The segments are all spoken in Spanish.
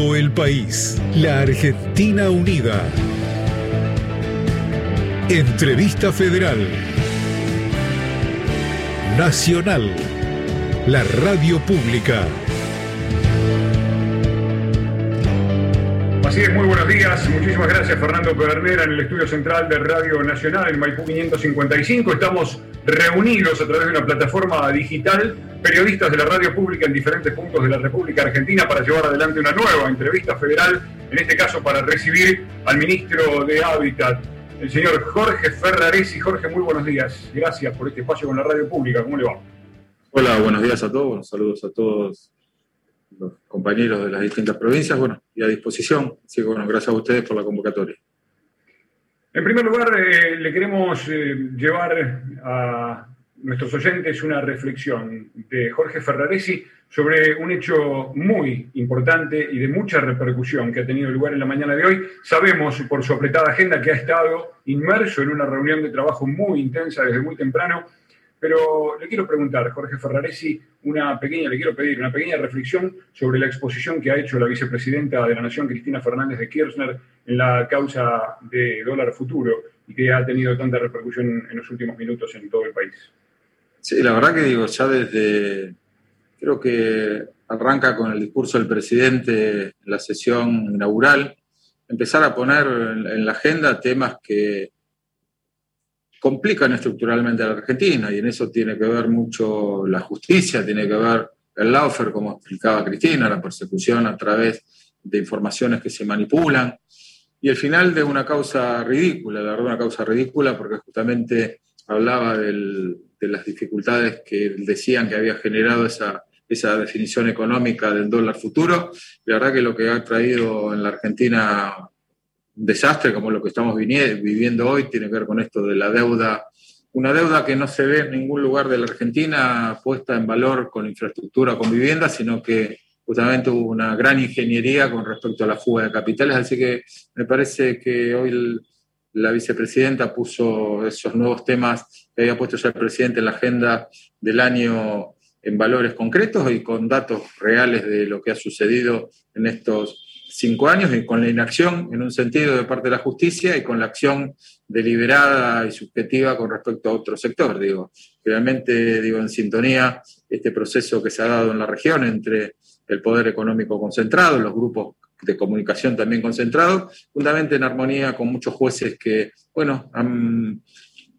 todo el país. La Argentina Unida. Entrevista Federal. Nacional. La radio pública. Así es, muy buenos días. Muchísimas gracias Fernando Pedernera en el estudio central de Radio Nacional en Maipú 555. Estamos reunidos a través de una plataforma digital, periodistas de la radio pública en diferentes puntos de la República Argentina para llevar adelante una nueva entrevista federal, en este caso para recibir al ministro de Hábitat, el señor Jorge Ferraresi. Jorge, muy buenos días. Gracias por este espacio con la radio pública. ¿Cómo le va? Hola, buenos días a todos. Saludos a todos los compañeros de las distintas provincias, bueno, y a disposición. Así que bueno, gracias a ustedes por la convocatoria. En primer lugar, eh, le queremos eh, llevar a nuestros oyentes una reflexión de Jorge Ferraresi sobre un hecho muy importante y de mucha repercusión que ha tenido lugar en la mañana de hoy. Sabemos por su apretada agenda que ha estado inmerso en una reunión de trabajo muy intensa desde muy temprano pero le quiero preguntar, Jorge Ferraresi, una pequeña, le quiero pedir una pequeña reflexión sobre la exposición que ha hecho la vicepresidenta de la Nación, Cristina Fernández de Kirchner, en la causa de dólar futuro y que ha tenido tanta repercusión en los últimos minutos en todo el país. Sí, la verdad que digo, ya desde, creo que arranca con el discurso del presidente en la sesión inaugural, empezar a poner en la agenda temas que complican estructuralmente a la Argentina y en eso tiene que ver mucho la justicia, tiene que ver el lawfare, como explicaba Cristina, la persecución a través de informaciones que se manipulan y el final de una causa ridícula, la verdad una causa ridícula porque justamente hablaba de las dificultades que decían que había generado esa, esa definición económica del dólar futuro. La verdad que lo que ha traído en la Argentina desastre como lo que estamos viviendo hoy tiene que ver con esto de la deuda, una deuda que no se ve en ningún lugar de la Argentina puesta en valor con infraestructura, con vivienda, sino que justamente hubo una gran ingeniería con respecto a la fuga de capitales, así que me parece que hoy la vicepresidenta puso esos nuevos temas que había puesto ya el presidente en la agenda del año en valores concretos y con datos reales de lo que ha sucedido en estos cinco años y con la inacción en un sentido de parte de la justicia y con la acción deliberada y subjetiva con respecto a otro sector. Digo, realmente digo en sintonía este proceso que se ha dado en la región entre el poder económico concentrado, los grupos de comunicación también concentrados, fundamentalmente en armonía con muchos jueces que, bueno, han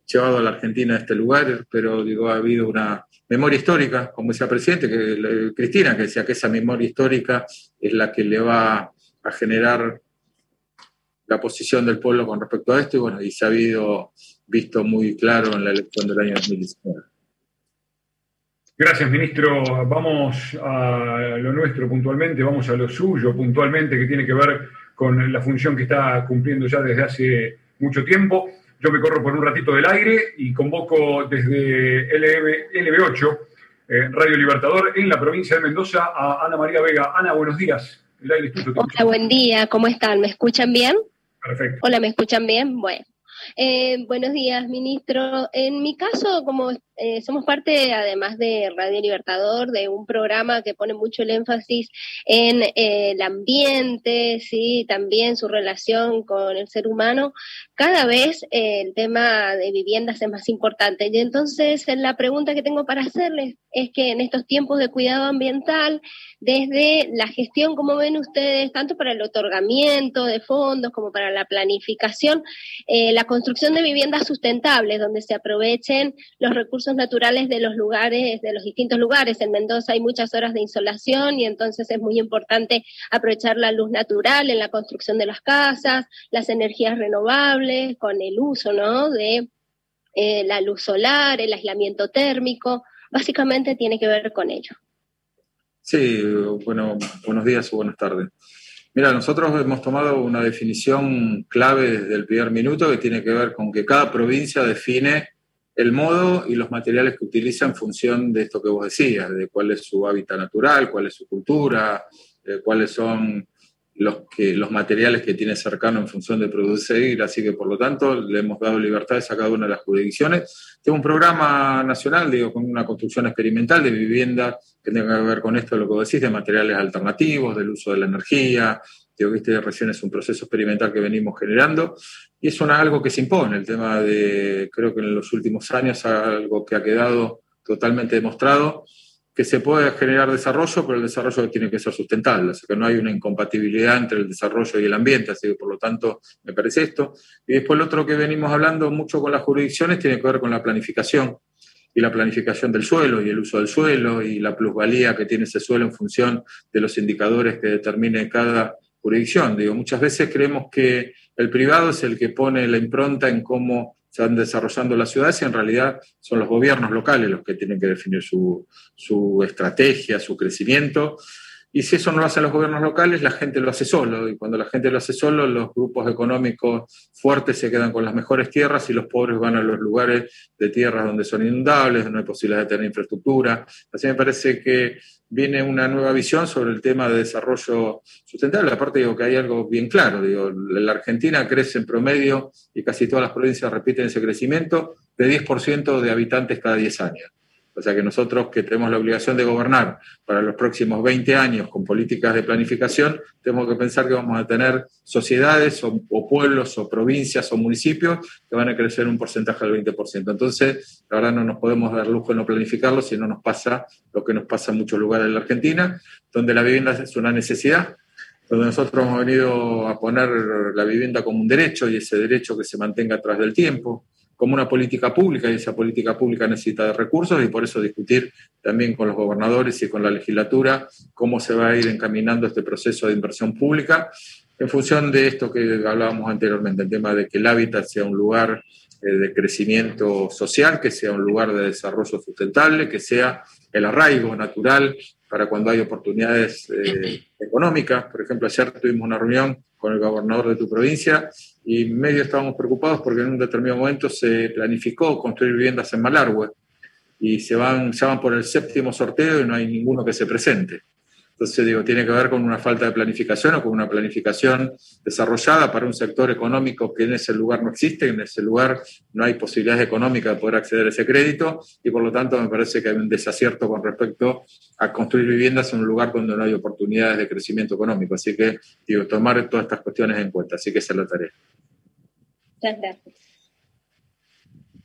llevado a la Argentina a este lugar, pero digo, ha habido una memoria histórica, como decía el presidente, que Cristina, que decía que esa memoria histórica es la que le va a generar la posición del pueblo con respecto a esto y bueno, y se ha habido visto muy claro en la elección del año 2019. Gracias, ministro. Vamos a lo nuestro puntualmente, vamos a lo suyo puntualmente, que tiene que ver con la función que está cumpliendo ya desde hace mucho tiempo. Yo me corro por un ratito del aire y convoco desde LB, 8 eh, Radio Libertador, en la provincia de Mendoza, a Ana María Vega. Ana, buenos días. Hola, buen día, ¿cómo están? ¿Me escuchan bien? Perfecto. Hola, ¿me escuchan bien? Bueno. Eh, buenos días, ministro. En mi caso, como eh, somos parte, además de Radio Libertador, de un programa que pone mucho el énfasis en eh, el ambiente, sí, también su relación con el ser humano, cada vez el tema de viviendas es más importante. Y entonces, la pregunta que tengo para hacerles es que en estos tiempos de cuidado ambiental, desde la gestión, como ven ustedes, tanto para el otorgamiento de fondos como para la planificación, la construcción de viviendas sustentables, donde se aprovechen los recursos naturales de los lugares, de los distintos lugares. En Mendoza hay muchas horas de insolación y entonces es muy importante aprovechar la luz natural en la construcción de las casas, las energías renovables, con el uso ¿no? de eh, la luz solar, el aislamiento térmico. Básicamente tiene que ver con ello. Sí, bueno, buenos días o buenas tardes. Mira, nosotros hemos tomado una definición clave desde el primer minuto que tiene que ver con que cada provincia define el modo y los materiales que utiliza en función de esto que vos decías, de cuál es su hábitat natural, cuál es su cultura, cuáles son los, que, los materiales que tiene cercano en función de producir, así que por lo tanto le hemos dado libertades a cada una de las jurisdicciones. Tengo un programa nacional, digo, con una construcción experimental de vivienda que tenga que ver con esto, lo que decís, de materiales alternativos, del uso de la energía, digo que este recién es un proceso experimental que venimos generando. Y es algo que se impone, el tema de, creo que en los últimos años, algo que ha quedado totalmente demostrado, que se puede generar desarrollo, pero el desarrollo tiene que ser sustentable, o sea que no hay una incompatibilidad entre el desarrollo y el ambiente, así que por lo tanto me parece esto. Y después lo otro que venimos hablando mucho con las jurisdicciones tiene que ver con la planificación y la planificación del suelo y el uso del suelo y la plusvalía que tiene ese suelo en función de los indicadores que determine cada jurisdicción. Digo, muchas veces creemos que el privado es el que pone la impronta en cómo se van desarrollando las ciudades y en realidad son los gobiernos locales los que tienen que definir su, su estrategia, su crecimiento. Y si eso no lo hacen los gobiernos locales, la gente lo hace solo. Y cuando la gente lo hace solo, los grupos económicos fuertes se quedan con las mejores tierras y los pobres van a los lugares de tierras donde son inundables, donde no hay posibilidad de tener infraestructura. Así me parece que viene una nueva visión sobre el tema de desarrollo sustentable. Aparte digo que hay algo bien claro, digo, la Argentina crece en promedio y casi todas las provincias repiten ese crecimiento de 10% de habitantes cada 10 años. O sea que nosotros que tenemos la obligación de gobernar para los próximos 20 años con políticas de planificación, tenemos que pensar que vamos a tener sociedades o, pueblos o provincias o municipios que van a crecer un porcentaje del 20%. Entonces, la verdad no nos podemos dar lujo en no planificarlo si no nos pasa lo que nos pasa en muchos lugares de la Argentina, donde la vivienda es una necesidad, donde nosotros hemos venido a poner la vivienda como un derecho y ese derecho que se mantenga atrás del tiempo como una política pública y esa política pública necesita de recursos y por eso discutir también con los gobernadores y con la legislatura cómo se va a ir encaminando este proceso de inversión pública. En función de esto que hablábamos anteriormente, el tema de que el hábitat sea un lugar eh, de crecimiento social, que sea un lugar de desarrollo sustentable, que sea el arraigo natural para cuando hay oportunidades eh, económicas. Por ejemplo, ayer tuvimos una reunión con el gobernador de tu provincia y medio estábamos preocupados porque en un determinado momento se planificó construir viviendas en Malargüe y se van, se van por el séptimo sorteo y no hay ninguno que se presente. Entonces, digo, tiene que ver con una falta de planificación o con una planificación desarrollada para un sector económico que en ese lugar no existe, en ese lugar no hay posibilidades económicas de poder acceder a ese crédito y por lo tanto me parece que hay un desacierto con respecto a construir viviendas en un lugar donde no hay oportunidades de crecimiento económico. Así que, digo, tomar todas estas cuestiones en cuenta. Así que esa es la tarea. Muchas gracias.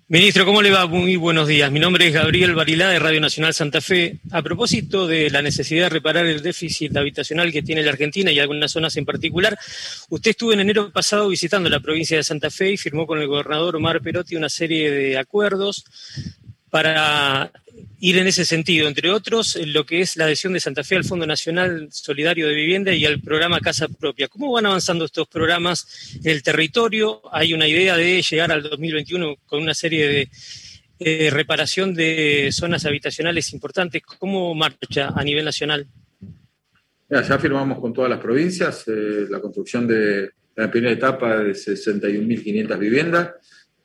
Ministro, ¿cómo le va? Muy buenos días. Mi nombre es Gabriel Barilá de Radio Nacional Santa Fe. A propósito de la necesidad de reparar el déficit habitacional que tiene la Argentina y algunas zonas en particular, usted estuvo en enero pasado visitando la provincia de Santa Fe y firmó con el gobernador Omar Perotti una serie de acuerdos para ir en ese sentido, entre otros, lo que es la adhesión de Santa Fe al Fondo Nacional Solidario de Vivienda y al programa Casa Propia. ¿Cómo van avanzando estos programas en el territorio? Hay una idea de llegar al 2021 con una serie de eh, reparación de zonas habitacionales importantes. ¿Cómo marcha a nivel nacional? Ya, firmamos con todas las provincias eh, la construcción de la primera etapa de 61.500 viviendas.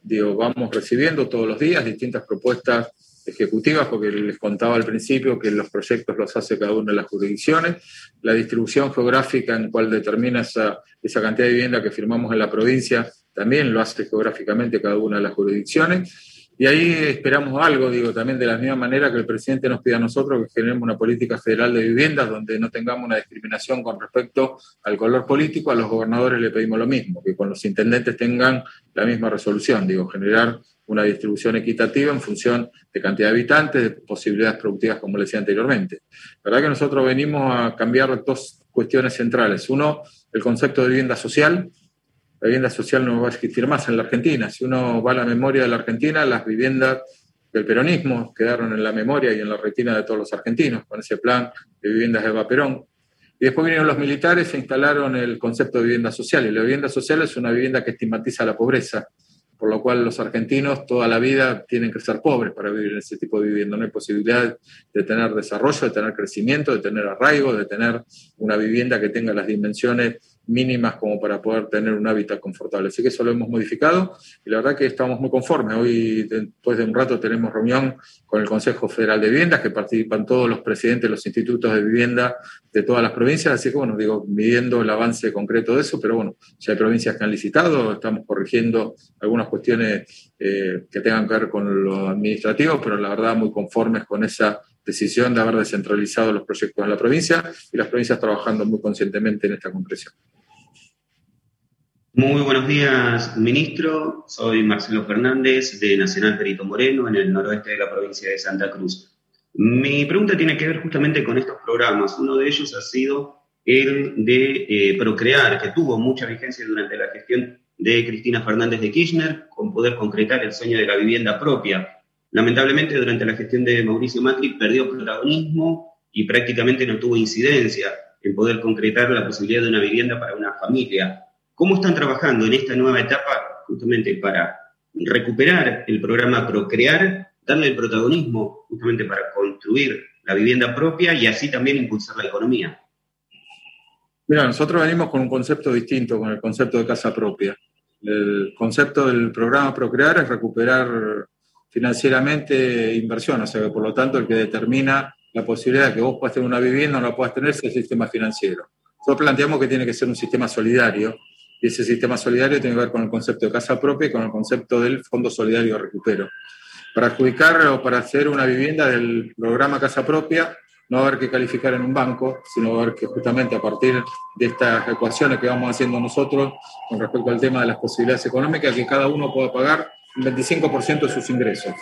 Digo, vamos recibiendo todos los días distintas propuestas ejecutivas, porque les contaba al principio que los proyectos los hace cada una de las jurisdicciones, la distribución geográfica en cual determina esa, esa cantidad de vivienda que firmamos en la provincia también lo hace geográficamente cada una de las jurisdicciones. Y ahí esperamos algo, digo, también de la misma manera que el presidente nos pide a nosotros que generemos una política federal de viviendas donde no tengamos una discriminación con respecto al color político, a los gobernadores le pedimos lo mismo, que con los intendentes tengan la misma resolución, digo, generar una distribución equitativa en función de cantidad de habitantes, de posibilidades productivas, como le decía anteriormente. La verdad que nosotros venimos a cambiar dos cuestiones centrales. Uno, el concepto de vivienda social, la vivienda social no va a existir más en la Argentina. Si uno va a la memoria de la Argentina, las viviendas del peronismo quedaron en la memoria y en la retina de todos los argentinos, con ese plan de viviendas de Perón. Y después vinieron los militares e instalaron el concepto de vivienda social. Y la vivienda social es una vivienda que estigmatiza la pobreza, por lo cual los argentinos toda la vida tienen que ser pobres para vivir en ese tipo de vivienda. No hay posibilidad de tener desarrollo, de tener crecimiento, de tener arraigo, de tener una vivienda que tenga las dimensiones mínimas como para poder tener un hábitat confortable. Así que eso lo hemos modificado y la verdad que estamos muy conformes. Hoy, después de un rato, tenemos reunión con el Consejo Federal de Viviendas, que participan todos los presidentes de los institutos de vivienda de todas las provincias. Así que, bueno, digo, midiendo el avance concreto de eso, pero bueno, si hay provincias que han licitado, estamos corrigiendo algunas cuestiones eh, que tengan que ver con lo administrativo, pero la verdad muy conformes con esa decisión de haber descentralizado los proyectos en la provincia y las provincias trabajando muy conscientemente en esta concreción. Muy buenos días, ministro. Soy Marcelo Fernández de Nacional Perito Moreno, en el noroeste de la provincia de Santa Cruz. Mi pregunta tiene que ver justamente con estos programas. Uno de ellos ha sido el de eh, Procrear, que tuvo mucha vigencia durante la gestión de Cristina Fernández de Kirchner, con poder concretar el sueño de la vivienda propia. Lamentablemente, durante la gestión de Mauricio Macri perdió protagonismo y prácticamente no tuvo incidencia en poder concretar la posibilidad de una vivienda para una familia. ¿Cómo están trabajando en esta nueva etapa justamente para recuperar el programa Procrear, darle el protagonismo justamente para construir la vivienda propia y así también impulsar la economía? Mira, nosotros venimos con un concepto distinto, con el concepto de casa propia. El concepto del programa Procrear es recuperar financieramente inversión, o sea que por lo tanto el que determina la posibilidad de que vos puedas tener una vivienda o no la puedas tener es el sistema financiero. Nosotros planteamos que tiene que ser un sistema solidario y ese sistema solidario tiene que ver con el concepto de casa propia y con el concepto del Fondo Solidario de Recupero. Para adjudicar o para hacer una vivienda del programa Casa Propia, no va a haber que calificar en un banco, sino va a haber que justamente a partir de estas ecuaciones que vamos haciendo nosotros con respecto al tema de las posibilidades económicas, que cada uno pueda pagar 25% de sus ingresos.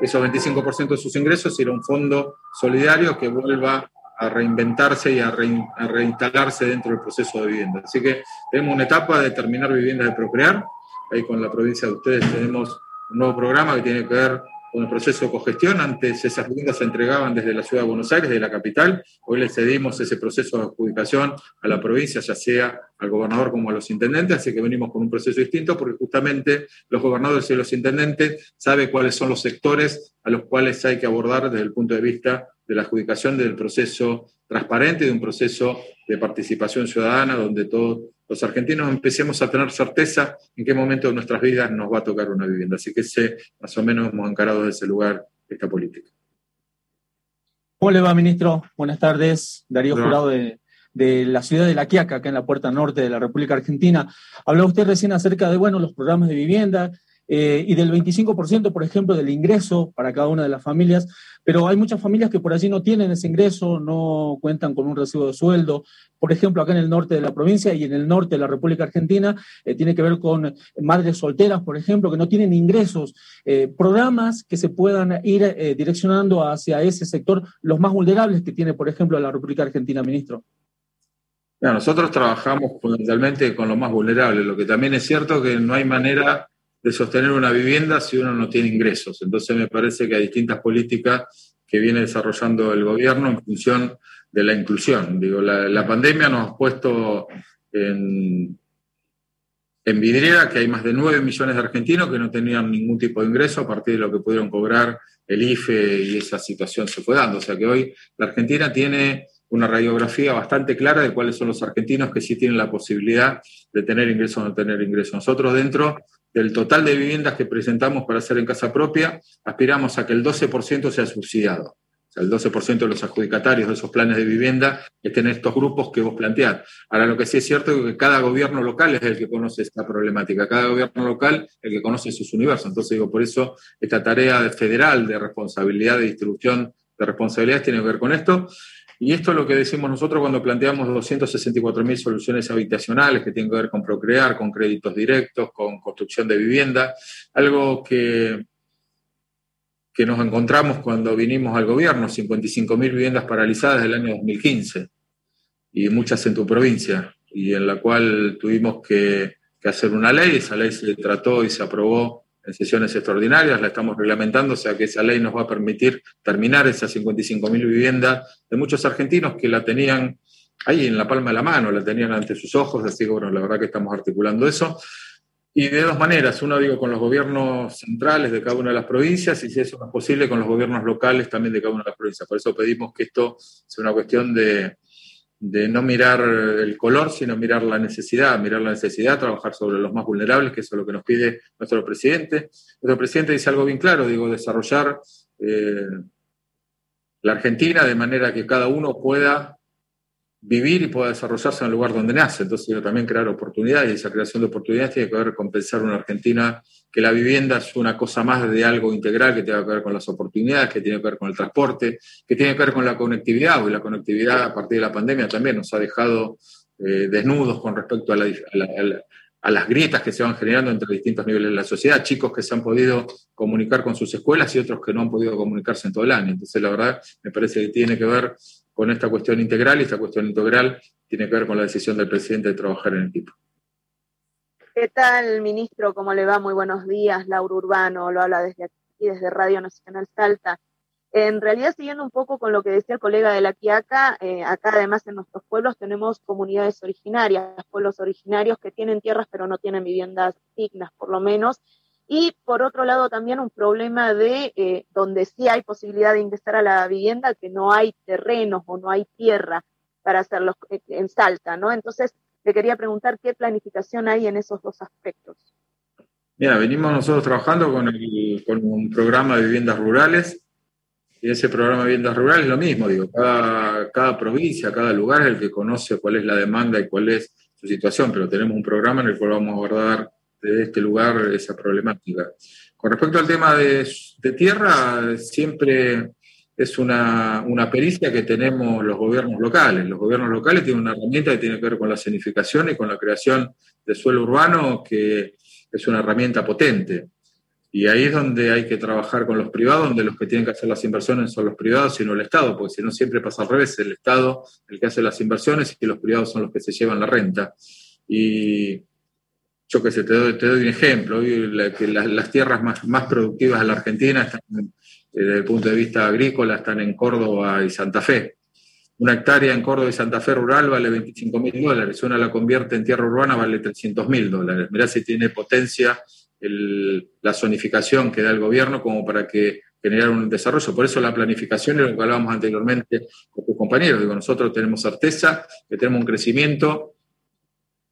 Esos 25% de sus ingresos irá un fondo solidario que vuelva a reinventarse y a, reinstalarse dentro del proceso de vivienda. Así que tenemos una etapa de terminar viviendas de procrear. Ahí con la provincia de ustedes tenemos un nuevo programa que tiene que ver con el proceso de cogestión. Antes esas viviendas se entregaban desde la ciudad de Buenos Aires, de la capital. Hoy le cedimos ese proceso de adjudicación a la provincia, ya sea al gobernador como a los intendentes, así que venimos con un proceso distinto porque justamente los gobernadores y los intendentes saben cuáles son los sectores a los cuales hay que abordar desde el punto de vista de la adjudicación del proceso transparente, de un proceso de participación ciudadana donde todos los argentinos empecemos a tener certeza en qué momento de nuestras vidas nos va a tocar una vivienda. Así que ese, más o menos, hemos encarado desde ese lugar esta política. ¿Cómo le va, ministro? Buenas tardes. Darío Jurado de, de, la ciudad de La Quiaca, acá en la puerta norte de la República Argentina. Habló usted recién acerca de, bueno, los programas de vivienda, eh, y del 25%, por ejemplo, del ingreso para cada una de las familias, pero hay muchas familias que por allí no tienen ese ingreso, no cuentan con un recibo de sueldo. Por ejemplo, acá en el norte de la provincia y en el norte de la República Argentina, eh, tiene que ver con madres solteras, por ejemplo, que no tienen ingresos. Eh, programas que se puedan ir direccionando hacia ese sector, los más vulnerables que tiene, por ejemplo, la República Argentina, ministro. nosotros trabajamos fundamentalmente con los más vulnerables, lo que también es cierto que no hay manera de sostener una vivienda si uno no tiene ingresos. Entonces me parece que hay distintas políticas que viene desarrollando el gobierno en función de la inclusión. Digo, la, pandemia nos ha puesto en, en vidriera que hay más de 9 millones de argentinos que no tenían ningún tipo de ingreso a partir de lo que pudieron cobrar el IFE y esa situación se fue dando. O sea que hoy la Argentina tiene una radiografía bastante clara de cuáles son los argentinos que sí tienen la posibilidad de tener ingresos o no tener ingresos. Nosotros dentro del total de viviendas que presentamos para hacer en casa propia, aspiramos a que el 12% sea subsidiado. O sea, el 12% de los adjudicatarios de esos planes de vivienda estén en estos grupos que vos planteás. Ahora, lo que sí es cierto es que cada gobierno local es el que conoce esta problemática, cada gobierno local el que conoce sus universos. Entonces, digo, por eso esta tarea federal de responsabilidad, de distribución de responsabilidades tiene que ver con esto. Y esto es lo que decimos nosotros cuando planteamos 264.000 soluciones habitacionales que tienen que ver con procrear, con créditos directos, con construcción de vivienda, algo que, que nos encontramos cuando vinimos al gobierno, 55.000 viviendas paralizadas del año 2015 y muchas en tu provincia, y en la cual tuvimos que, que hacer una ley, esa ley se trató y se aprobó en sesiones extraordinarias, la estamos reglamentando, o sea que esa ley nos va a permitir terminar esas 55.000 viviendas de muchos argentinos que la tenían ahí en la palma de la mano, la tenían ante sus ojos, así que bueno, la verdad que estamos articulando eso. Y de dos maneras, uno digo con los gobiernos centrales de cada una de las provincias y si eso no es posible con los gobiernos locales también de cada una de las provincias. Por eso pedimos que esto sea una cuestión de, de no mirar el color, sino mirar la necesidad, mirar la necesidad, trabajar sobre los más vulnerables, que eso es lo que nos pide nuestro presidente. Nuestro presidente dice algo bien claro, digo, desarrollar eh, la Argentina de manera que cada uno pueda vivir y pueda desarrollarse en el lugar donde nace. Entonces, también crear oportunidades y esa creación de oportunidades tiene que ver con pensar una Argentina que la vivienda es una cosa más de algo integral que tiene que ver con las oportunidades, que tiene que ver con el transporte, que tiene que ver con la conectividad. Y la conectividad a partir de la pandemia también nos ha dejado eh, desnudos con respecto a, a las grietas que se van generando entre distintos niveles de la sociedad, chicos que se han podido comunicar con sus escuelas y otros que no han podido comunicarse en todo el año. Entonces, la verdad, me parece que tiene que ver con esta cuestión integral y esta cuestión integral tiene que ver con la decisión del presidente de trabajar en equipo. ¿Qué tal, ministro? ¿Cómo le va? Muy buenos días. Laura Urbano lo habla desde aquí, desde Radio Nacional Salta. En realidad, siguiendo un poco con lo que decía el colega de la Quiaca, eh, acá además en nuestros pueblos tenemos comunidades originarias, pueblos originarios que tienen tierras pero no tienen viviendas dignas, por lo menos, y por otro lado también un problema de eh, donde sí hay posibilidad de ingresar a la vivienda, que no hay terrenos o no hay tierra para hacerlo eh, en Salta, ¿no? Entonces, le quería preguntar qué planificación hay en esos dos aspectos. Mira, venimos nosotros trabajando con, con un programa de viviendas rurales y ese programa de viviendas rurales es lo mismo, digo, cada, cada provincia, cada lugar es el que conoce cuál es la demanda y cuál es su situación, pero tenemos un programa en el cual vamos a abordar de este lugar esa problemática. Con respecto al tema de, tierra, siempre es una, pericia que tenemos los gobiernos locales. Los gobiernos locales tienen una herramienta que tiene que ver con la zonificación y con la creación de suelo urbano, que es una herramienta potente. Y ahí es donde hay que trabajar con los privados, donde los que tienen que hacer las inversiones son los privados y no el Estado, porque si no siempre pasa al revés, el Estado el que hace las inversiones y los privados son los que se llevan la renta. Y yo que sé, te doy, un ejemplo, que las, tierras más, más, productivas de la Argentina están, desde el punto de vista agrícola están en Córdoba y Santa Fe. Una hectárea en Córdoba y Santa Fe rural vale 25 mil dólares, una la convierte en tierra urbana vale 300 mil dólares. Mirá si tiene potencia la zonificación que da el gobierno como para que generar un desarrollo. Por eso la planificación es lo que hablábamos anteriormente con tus compañeros. Digo, nosotros tenemos certeza que tenemos un crecimiento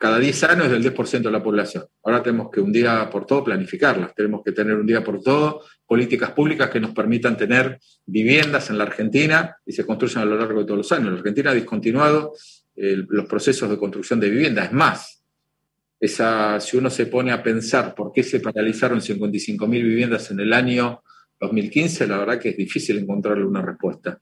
cada 10 años del 10% de la población. Ahora tenemos que un día por todo planificarlas, tenemos que tener un día por todo políticas públicas que nos permitan tener viviendas en la Argentina y se construyan a lo largo de todos los años. La Argentina ha discontinuado los procesos de construcción de viviendas. Es más, esa, si uno se pone a pensar por qué se paralizaron 55.000 viviendas en el año 2015, la verdad que es difícil encontrarle una respuesta.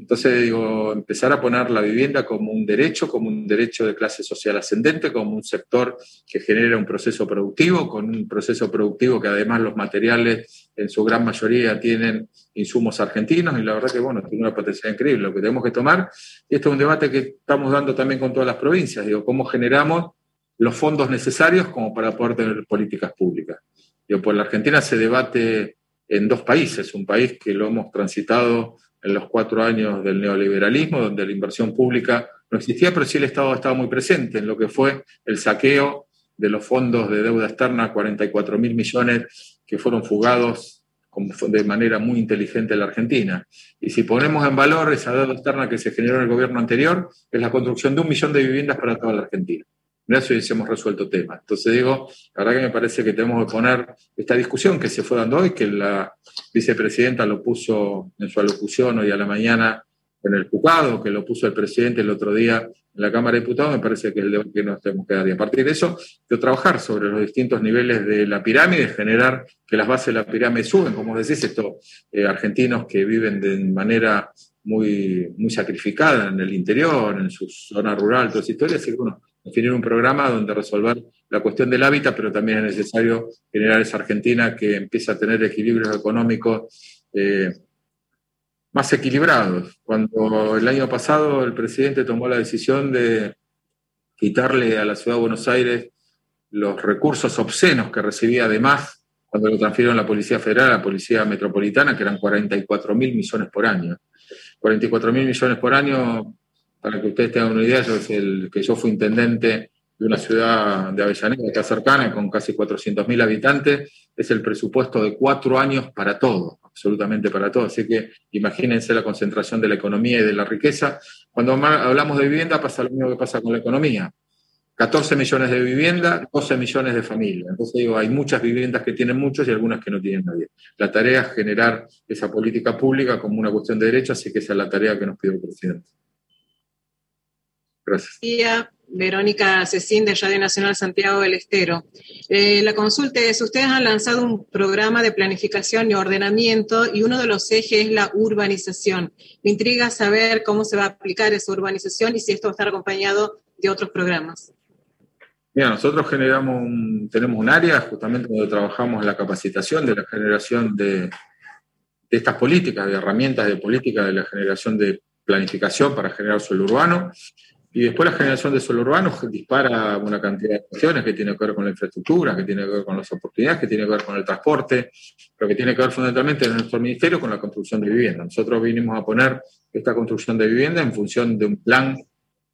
Entonces, digo, empezar a poner la vivienda como un derecho, como un derecho de clase social ascendente, como un sector que genera un proceso productivo, con un proceso productivo que además los materiales en su gran mayoría tienen insumos argentinos y la verdad que, bueno, tiene una potencialidad increíble. Lo que tenemos que tomar, y esto es un debate que estamos dando también con todas las provincias, digo, cómo generamos los fondos necesarios como para poder tener políticas públicas. Digo, pues la Argentina se debate en dos países, un país que lo hemos transitado en los cuatro años del neoliberalismo, donde la inversión pública no existía, pero sí el Estado estaba muy presente en lo que fue el saqueo de los fondos de deuda externa, 44 mil millones que fueron fugados de manera muy inteligente en la Argentina. Y si ponemos en valor esa deuda externa que se generó en el gobierno anterior, es la construcción de un millón de viviendas para toda la Argentina eso hemos resuelto temas. Entonces digo, la verdad que me parece que tenemos que poner esta discusión que se fue dando hoy, que la vicepresidenta lo puso en su alocución hoy a la mañana en el juzgado, que lo puso el presidente el otro día en la Cámara de Diputados, me parece que es el debate que nos tenemos que dar. Y a partir de eso, de trabajar sobre los distintos niveles de la pirámide, generar que las bases de la pirámide suben, como decís, estos eh, argentinos que viven de manera muy, muy sacrificada en el interior, en su zona rural, todas esas historias, y bueno, definir un programa donde resolver la cuestión del hábitat, pero también es necesario generar esa Argentina que empieza a tener equilibrios económicos eh, más equilibrados. Cuando el año pasado el presidente tomó la decisión de quitarle a la ciudad de Buenos Aires los recursos obscenos que recibía además cuando lo transfirieron a la Policía Federal, a la Policía Metropolitana, que eran 44 mil millones por año. 44 mil millones por año para que ustedes tengan una idea, yo el, que yo fui intendente de una ciudad de Avellaneda, está cercana, con casi 400.000 habitantes, es el presupuesto de cuatro años para todo, absolutamente para todo. Así que imagínense la concentración de la economía y de la riqueza. Cuando hablamos de vivienda pasa lo mismo que pasa con la economía. 14 millones de viviendas, 12 millones de familias. Entonces digo, hay muchas viviendas que tienen muchos y algunas que no tienen nadie. La tarea es generar esa política pública como una cuestión de derecho, así que esa es la tarea que nos pide el presidente. Gracias. Verónica Cecín de Radio Nacional Santiago del Estero. Eh, la consulta es, ustedes han lanzado un programa de planificación y ordenamiento y uno de los ejes es la urbanización. Me intriga saber cómo se va a aplicar esa urbanización y si esto va a estar acompañado de otros programas. Mira, nosotros generamos tenemos un área justamente donde trabajamos la capacitación de la generación de, de estas políticas, de herramientas de política de la generación de planificación para generar suelo urbano. Y después la generación de suelo urbano dispara una cantidad de cuestiones que tiene que ver con la infraestructura, que tiene que ver con las oportunidades, que tiene que ver con el transporte, pero que tiene que ver fundamentalmente en nuestro ministerio con la construcción de vivienda. Nosotros vinimos a poner esta construcción de vivienda en función de un plan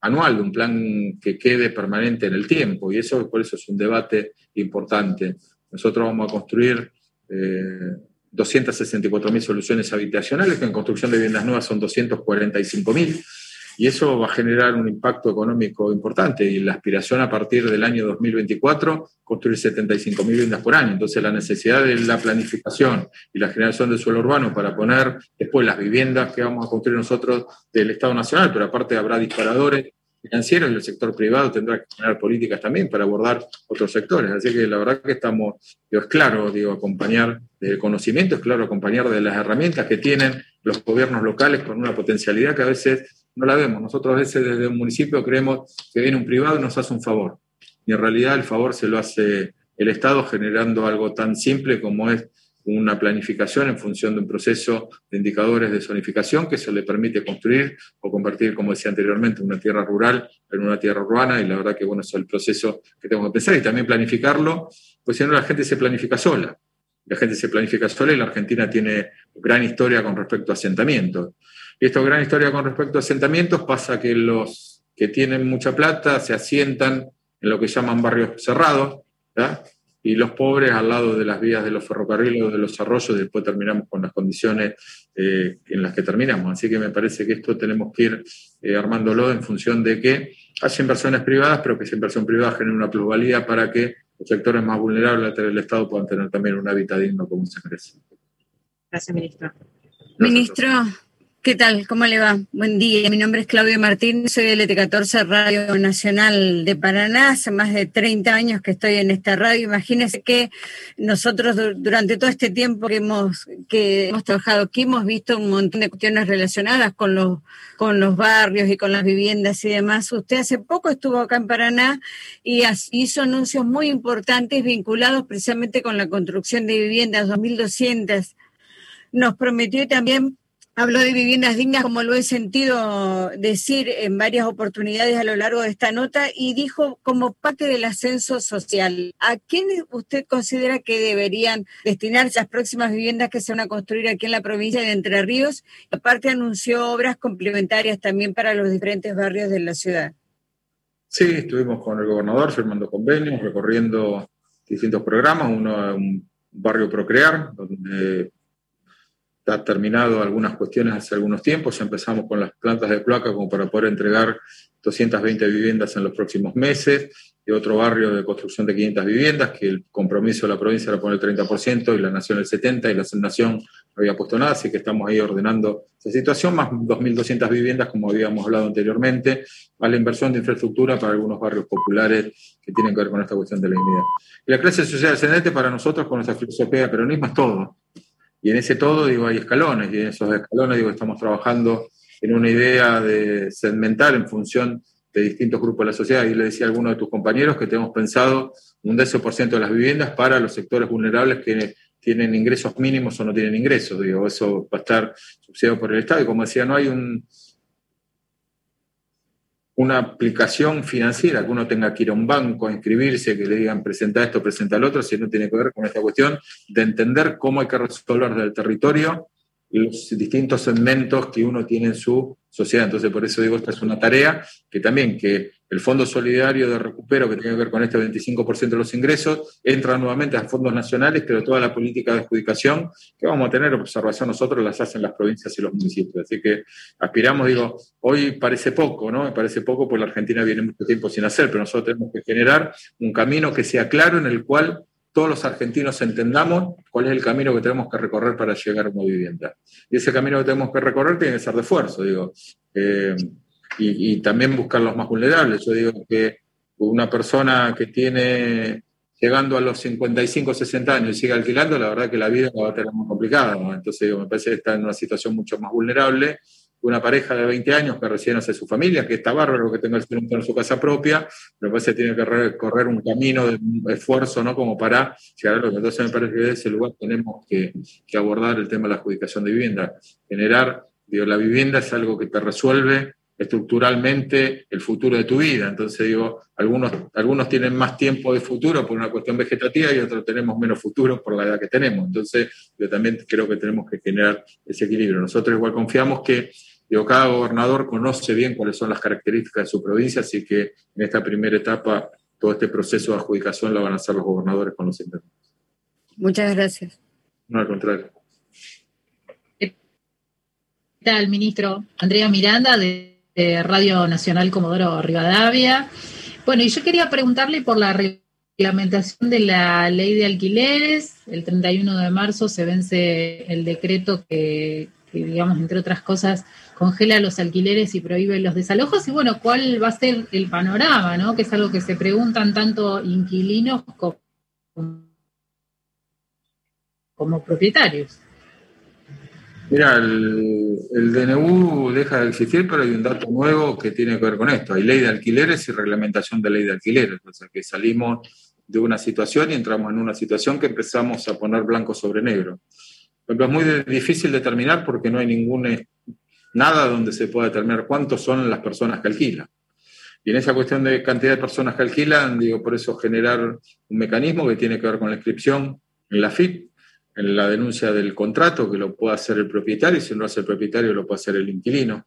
anual, de un plan que quede permanente en el tiempo, y eso por eso es un debate importante. Nosotros vamos a construir eh, 264.000 soluciones habitacionales, que en construcción de viviendas nuevas son 245.000 y eso va a generar un impacto económico importante y la aspiración a partir del año 2024 construir 75.000 viviendas por año. Entonces la necesidad de la planificación y la generación de suelo urbano para poner después las viviendas que vamos a construir nosotros del Estado Nacional, pero aparte habrá disparadores financieros y el sector privado tendrá que generar políticas también para abordar otros sectores. Así que la verdad que estamos, es claro, digo, acompañar del conocimiento, es claro acompañar de las herramientas que tienen los gobiernos locales con una potencialidad que a veces no la vemos. Nosotros a veces desde un municipio creemos que viene un privado y nos hace un favor. Y en realidad el favor se lo hace el Estado generando algo tan simple como es una planificación en función de un proceso de indicadores de zonificación que se le permite construir o convertir, como decía anteriormente, una tierra rural en una tierra urbana y la verdad que bueno, es el proceso que tengo que pensar y también planificarlo, pues si no la gente se planifica sola. La gente se planifica sola y la Argentina tiene gran historia con respecto a asentamientos. Y esta gran historia con respecto a asentamientos pasa que los que tienen mucha plata se asientan en lo que llaman barrios cerrados, y los pobres al lado de las vías de los ferrocarriles o de los arroyos, y después terminamos con las condiciones eh, en las que terminamos. Así que me parece que esto tenemos que ir eh, armándolo en función de que haya inversiones privadas, pero que esa inversión privada genere una plusvalía para que los sectores más vulnerables del Estado puedan tener también un hábitat digno como se merece. Gracias, ministro. ministro, ¿Qué tal? ¿Cómo le va? Buen día. Mi nombre es Claudio Martín, soy del ET14 Radio Nacional de Paraná. Hace más de 30 años que estoy en esta radio. Imagínense que nosotros durante todo este tiempo que hemos, que hemos trabajado aquí hemos visto un montón de cuestiones relacionadas con los, con los barrios y con las viviendas y demás. Usted hace poco estuvo acá en Paraná y hizo anuncios muy importantes vinculados precisamente con la construcción de viviendas, 2.200. Nos prometió también Habló de viviendas dignas, como lo he sentido decir en varias oportunidades a lo largo de esta nota, y dijo como parte del ascenso social. ¿A quién usted considera que deberían destinarse las próximas viviendas que se van a construir aquí en la provincia de Entre Ríos? Aparte anunció obras complementarias también para los diferentes barrios de la ciudad. Sí, estuvimos con el gobernador firmando convenios, recorriendo distintos programas, uno un barrio Procrear, donde Está terminado algunas cuestiones hace algunos tiempos, ya empezamos con las plantas de placa como para poder entregar 220 viviendas en los próximos meses, y otro barrio de construcción de 500 viviendas, que el compromiso de la provincia era poner el 30% y la nación el 70% y la nación no había puesto nada, así que estamos ahí ordenando esa situación, más 2.200 viviendas, como habíamos hablado anteriormente, a la inversión de infraestructura para algunos barrios populares que tienen que ver con esta cuestión de la dignidad. Y la clase social ascendente para nosotros, con nuestra filosofía peronismo, es todo y en ese todo, digo, hay escalones, y en esos escalones, digo, estamos trabajando en una idea de segmentar en función de distintos grupos de la sociedad. Y le decía a alguno de tus compañeros que tenemos pensado un 10% de las viviendas para los sectores vulnerables que tienen ingresos mínimos o no tienen ingresos. Digo, eso va a estar subsidiado por el Estado. Y como decía, no hay un, una aplicación financiera, que uno tenga que ir a un banco a inscribirse, que le digan presenta esto, presenta el otro, si no tiene que ver con esta cuestión de entender cómo hay que resolver del territorio los distintos segmentos que uno tiene en su sociedad. Entonces, por eso digo, esta es una tarea que también que el Fondo Solidario de Recupero, que tiene que ver con este 25% de los ingresos, entra nuevamente a fondos nacionales, pero toda la política de adjudicación que vamos a tener observación nosotros las hacen las provincias y los municipios. Así que aspiramos, digo, hoy parece poco, ¿no? Me parece poco porque la Argentina viene mucho tiempo sin hacer, pero nosotros tenemos que generar un camino que sea claro en el cual todos los argentinos entendamos cuál es el camino que tenemos que recorrer para llegar a una vivienda. Y ese camino que tenemos que recorrer tiene que ser de esfuerzo, digo. Eh, y, también buscar los más vulnerables. Yo digo que una persona que tiene llegando a los 55, 60 años y sigue alquilando, la verdad que la vida va a tener muy complicada. Entonces, digo, me parece que está en una situación mucho más vulnerable una pareja de 20 años que recién hace su familia, que está bárbaro que tenga el en su casa propia, pero parece que tiene que recorrer un camino de esfuerzo, ¿no? Como para llegar a lo que entonces me parece que en ese lugar tenemos que, abordar el tema de la adjudicación de vivienda. Generar, digo, la vivienda es algo que te resuelve estructuralmente el futuro de tu vida. Entonces digo, algunos, algunos tienen más tiempo de futuro por una cuestión vegetativa y otros tenemos menos futuro por la edad que tenemos. Entonces yo también creo que tenemos que generar ese equilibrio. Nosotros igual confiamos que Digo, cada gobernador conoce bien cuáles son las características de su provincia, así que en esta primera etapa todo este proceso de adjudicación lo van a hacer los gobernadores con los intendentes. Muchas gracias. No, al contrario. ¿Qué tal, ministro? Andrea Miranda, de, Radio Nacional Comodoro Rivadavia. Bueno, y yo quería preguntarle por la reglamentación de la ley de alquileres. El 31 de marzo se vence el decreto que digamos, entre otras cosas, congela los alquileres y prohíbe los desalojos. Y bueno, ¿cuál va a ser el panorama? ¿no? Que es algo que se preguntan tanto inquilinos como, propietarios. Mira, el, el, DNU deja de existir, pero hay un dato nuevo que tiene que ver con esto. Hay ley de alquileres y reglamentación de ley de alquileres. O sea, que salimos de una situación y entramos en una situación que empezamos a poner blanco sobre negro. Pero es muy difícil determinar porque no hay ningún nada donde se pueda determinar cuántos son las personas que alquilan. Y en esa cuestión de cantidad de personas que alquilan, digo, por eso generar un mecanismo que tiene que ver con la inscripción en la FIP, en la denuncia del contrato, que lo pueda hacer el propietario, y si no lo hace el propietario, lo puede hacer el inquilino.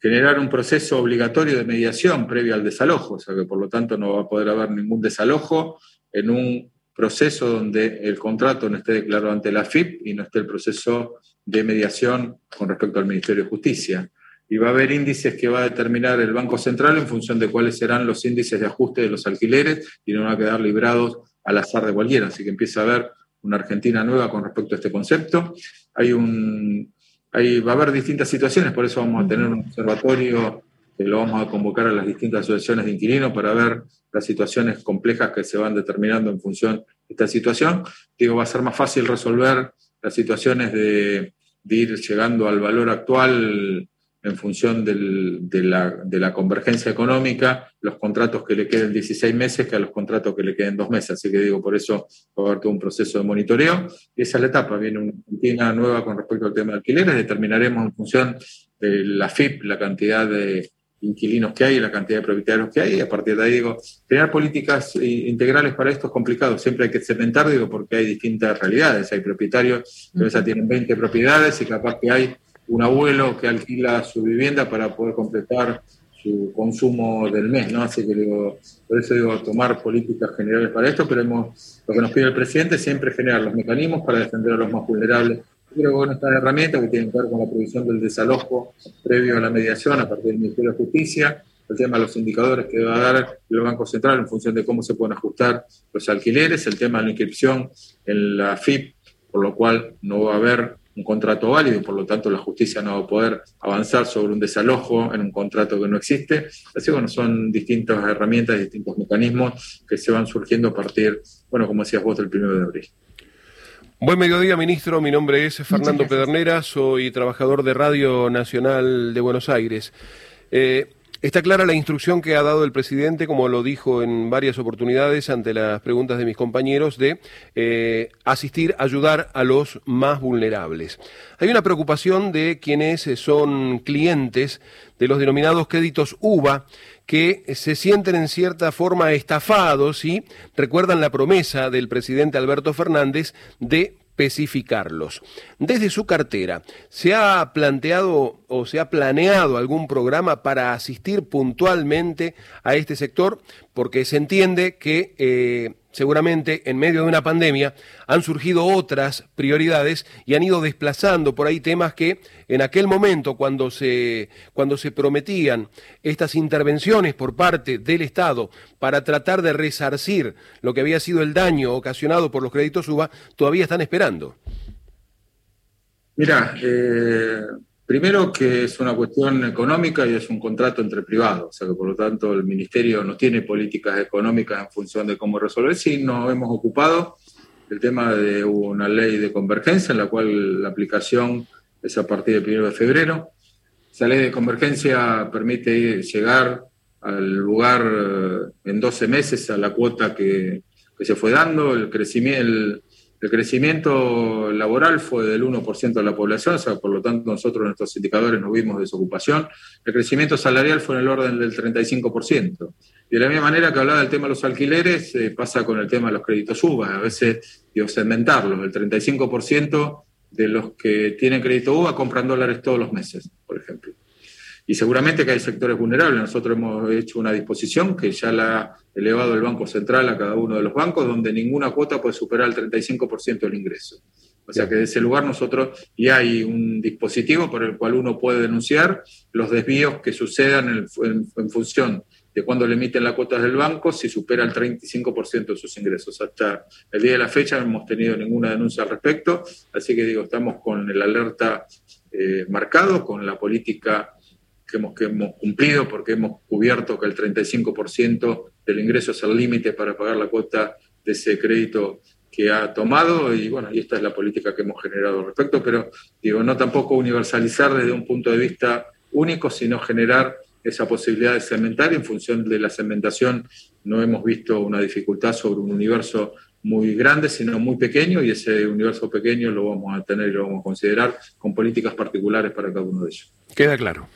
Generar un proceso obligatorio de mediación previo al desalojo, o sea que por lo tanto no va a poder haber ningún desalojo en un proceso donde el contrato no esté declarado ante la FIP y no esté el proceso de mediación con respecto al Ministerio de Justicia. Y va a haber índices que va a determinar el Banco Central en función de cuáles serán los índices de ajuste de los alquileres y no van a quedar librados al azar de cualquiera. Así que empieza a haber una Argentina nueva con respecto a este concepto. Hay un, hay, va a haber distintas situaciones, por eso vamos a tener un observatorio que lo vamos a convocar a las distintas asociaciones de inquilinos para ver las situaciones complejas que se van determinando en función de esta situación. Digo, va a ser más fácil resolver las situaciones de, ir llegando al valor actual en función de, la, convergencia económica, los contratos que le queden 16 meses que a los contratos que le queden dos meses. Así que digo, por eso va a haber todo un proceso de monitoreo. Y esa es la etapa. Viene una Argentina nueva con respecto al tema de alquileres. Determinaremos en función de la FIP la cantidad de, inquilinos que hay, la cantidad de propietarios que hay, y a partir de ahí digo, crear políticas integrales para esto es complicado, siempre hay que segmentar, digo, porque hay distintas realidades, hay propietarios que a veces tienen 20 propiedades y capaz que hay un abuelo que alquila su vivienda para poder completar su consumo del mes, ¿no? Así que digo, por eso digo, tomar políticas generales para esto, pero hemos, lo que nos pide el presidente siempre es generar los mecanismos para defender a los más vulnerables que con estas herramientas que tienen que ver con la provisión del desalojo previo a la mediación a partir del Ministerio de Justicia, el tema de los indicadores que va a dar el Banco Central en función de cómo se pueden ajustar los alquileres, el tema de la inscripción en la FIP, por lo cual no va a haber un contrato válido y por lo tanto la justicia no va a poder avanzar sobre un desalojo en un contrato que no existe. Así que bueno, son distintas herramientas, distintos mecanismos que se van surgiendo a partir, bueno, como decías vos, del primero de abril. Buen mediodía, ministro. Mi nombre es Fernando Pedernera, soy trabajador de Radio Nacional de Buenos Aires. Eh, está clara la instrucción que ha dado el presidente, como lo dijo en varias oportunidades ante las preguntas de mis compañeros, de eh, asistir, ayudar a los más vulnerables. Hay una preocupación de quienes son clientes de los denominados créditos UVA, que se sienten en cierta forma estafados y recuerdan la promesa del presidente Alberto Fernández de especificarlos. Desde su cartera, ¿se ha planteado o se ha planeado algún programa para asistir puntualmente a este sector? Porque se entiende que eh, seguramente en medio de una pandemia han surgido otras prioridades y han ido desplazando por ahí temas que en aquel momento cuando se cuando se prometían estas intervenciones por parte del Estado para tratar de resarcir lo que había sido el daño ocasionado por los créditos UBA todavía están esperando. Mira, eh, Primero que es una cuestión económica y es un contrato entre privados, o sea que por lo tanto el Ministerio no tiene políticas económicas en función de cómo resolver. Sí, nos hemos ocupado del tema de una ley de convergencia en la cual la aplicación es a partir del 1 de febrero. Esa ley de convergencia permite llegar al lugar eh, en 12 meses a la cuota que, se fue dando, el crecimiento, el crecimiento laboral fue del 1% de la población, o sea, por lo tanto nosotros en nuestros indicadores no vimos desocupación. El crecimiento salarial fue en el orden del 35%. Y de la misma manera que hablaba del tema de los alquileres, eh, pasa con el tema de los créditos UBA. A veces, digo, segmentarlos. El 35% de los que tienen crédito UBA compran dólares todos los meses, por ejemplo. Y seguramente que hay sectores vulnerables. Nosotros hemos hecho una disposición que ya la ha elevado el Banco Central a cada uno de los bancos, donde ninguna cuota puede superar el 35% del ingreso. O sea que de ese lugar nosotros ya hay un dispositivo por el cual uno puede denunciar los desvíos que sucedan en, función de cuando le emiten las cuotas del banco, si supera el 35% de sus ingresos. Hasta el día de la fecha no hemos tenido ninguna denuncia al respecto, así que digo, estamos con el alerta eh, marcado, con la política que hemos, cumplido porque hemos cubierto que el 35% del ingreso es el límite para pagar la cuota de ese crédito que ha tomado y bueno, y esta es la política que hemos generado al respecto, pero digo, no tampoco universalizar desde un punto de vista único, sino generar esa posibilidad de cementar. En función de la cementación no hemos visto una dificultad sobre un universo muy grande, sino muy pequeño, y ese universo pequeño lo vamos a tener y lo vamos a considerar con políticas particulares para cada uno de ellos. Queda claro.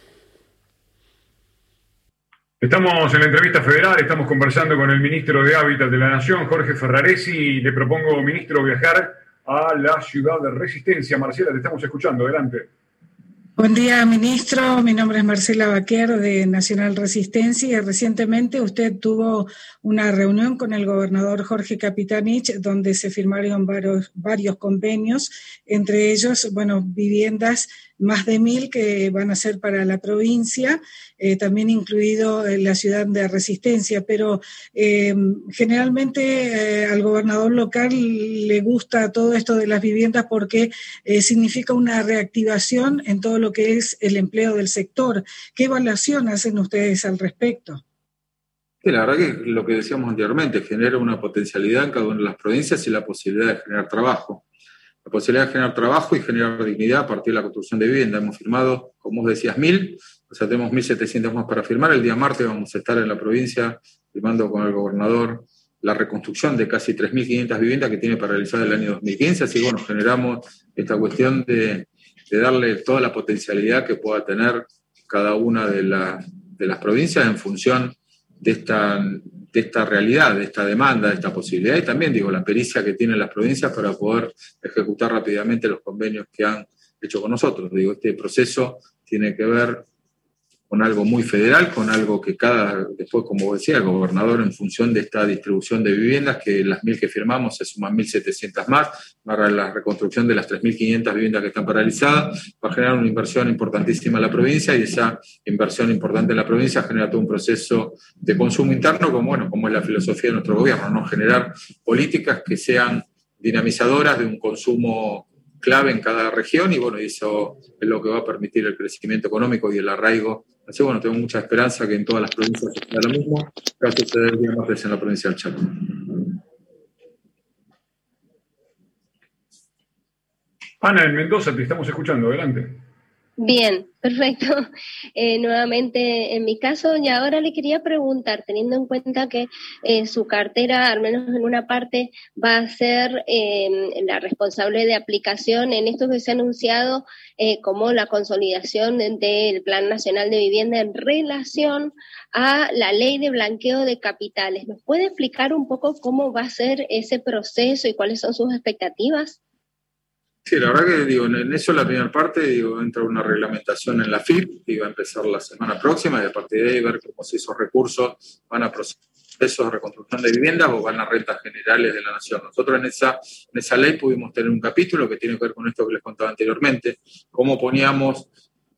Estamos en la entrevista federal, estamos conversando con el ministro de Hábitat de la Nación, Jorge Ferraresi, y le propongo, ministro, viajar a la ciudad de Resistencia. Marcela, te estamos escuchando, adelante. Buen día, ministro. Mi nombre es Marcela Baquer de Nacional Resistencia y recientemente usted tuvo una reunión con el gobernador Jorge Capitanich donde se firmaron varios, varios convenios, entre ellos, bueno, viviendas más de mil que van a ser para la provincia, eh, también incluido en la ciudad de Resistencia, pero eh, generalmente eh, al gobernador local le gusta todo esto de las viviendas porque significa una reactivación en todo lo que es el empleo del sector. ¿Qué evaluación hacen ustedes al respecto? La verdad que lo que decíamos anteriormente, genera una potencialidad en cada una de las provincias y la posibilidad de generar trabajo posibilidad de generar trabajo y generar dignidad a partir de la construcción de vivienda. Hemos firmado, como vos decías, mil, o sea, tenemos 1.700 más para firmar. El día martes vamos a estar en la provincia firmando con el gobernador la reconstrucción de casi 3.500 viviendas que tiene para realizar el año 2015. Así que, bueno, generamos esta cuestión de, darle toda la potencialidad que pueda tener cada una de, de las provincias en función de esta de esta realidad, de esta demanda, de esta posibilidad y también, digo, la pericia que tienen las provincias para poder ejecutar rápidamente los convenios que han hecho con nosotros. Digo, este proceso tiene que ver con algo muy federal, con algo que cada, después, como decía, el gobernador, en función de esta distribución de viviendas, que las mil que firmamos se suman 1.700 más, para la reconstrucción de las 3.500 viviendas que están paralizadas, va a generar una inversión importantísima en la provincia y esa inversión importante en la provincia genera todo un proceso de consumo interno, como, bueno, como es la filosofía de nuestro gobierno, ¿no? generar políticas que sean dinamizadoras de un consumo clave en cada región y bueno, eso es lo que va a permitir el crecimiento económico y el arraigo. Así bueno, tengo mucha esperanza que en todas las provincias sea lo mismo, que va a suceder el día martes en la provincia del Chaco. Ana, en Mendoza te estamos escuchando, adelante. Bien, perfecto. Eh, nuevamente, en mi caso, y ahora le quería preguntar, teniendo en cuenta que eh, su cartera, al menos en una parte, va a ser em, la responsable de aplicación en esto que se ha anunciado eh, como la consolidación del Plan Nacional de Vivienda en relación a la ley de blanqueo de capitales. ¿Nos puede explicar un poco cómo va a ser ese proceso y cuáles son sus expectativas? Sí, la verdad que digo, en eso la primera parte, digo, entra una reglamentación en la FIP, que va a empezar la semana próxima, y a partir de ahí ver cómo si esos recursos van a procesos de reconstrucción de viviendas o van a rentas generales de la nación. Nosotros en esa, en esa ley pudimos tener un capítulo que tiene que ver con esto que les contaba anteriormente, cómo poníamos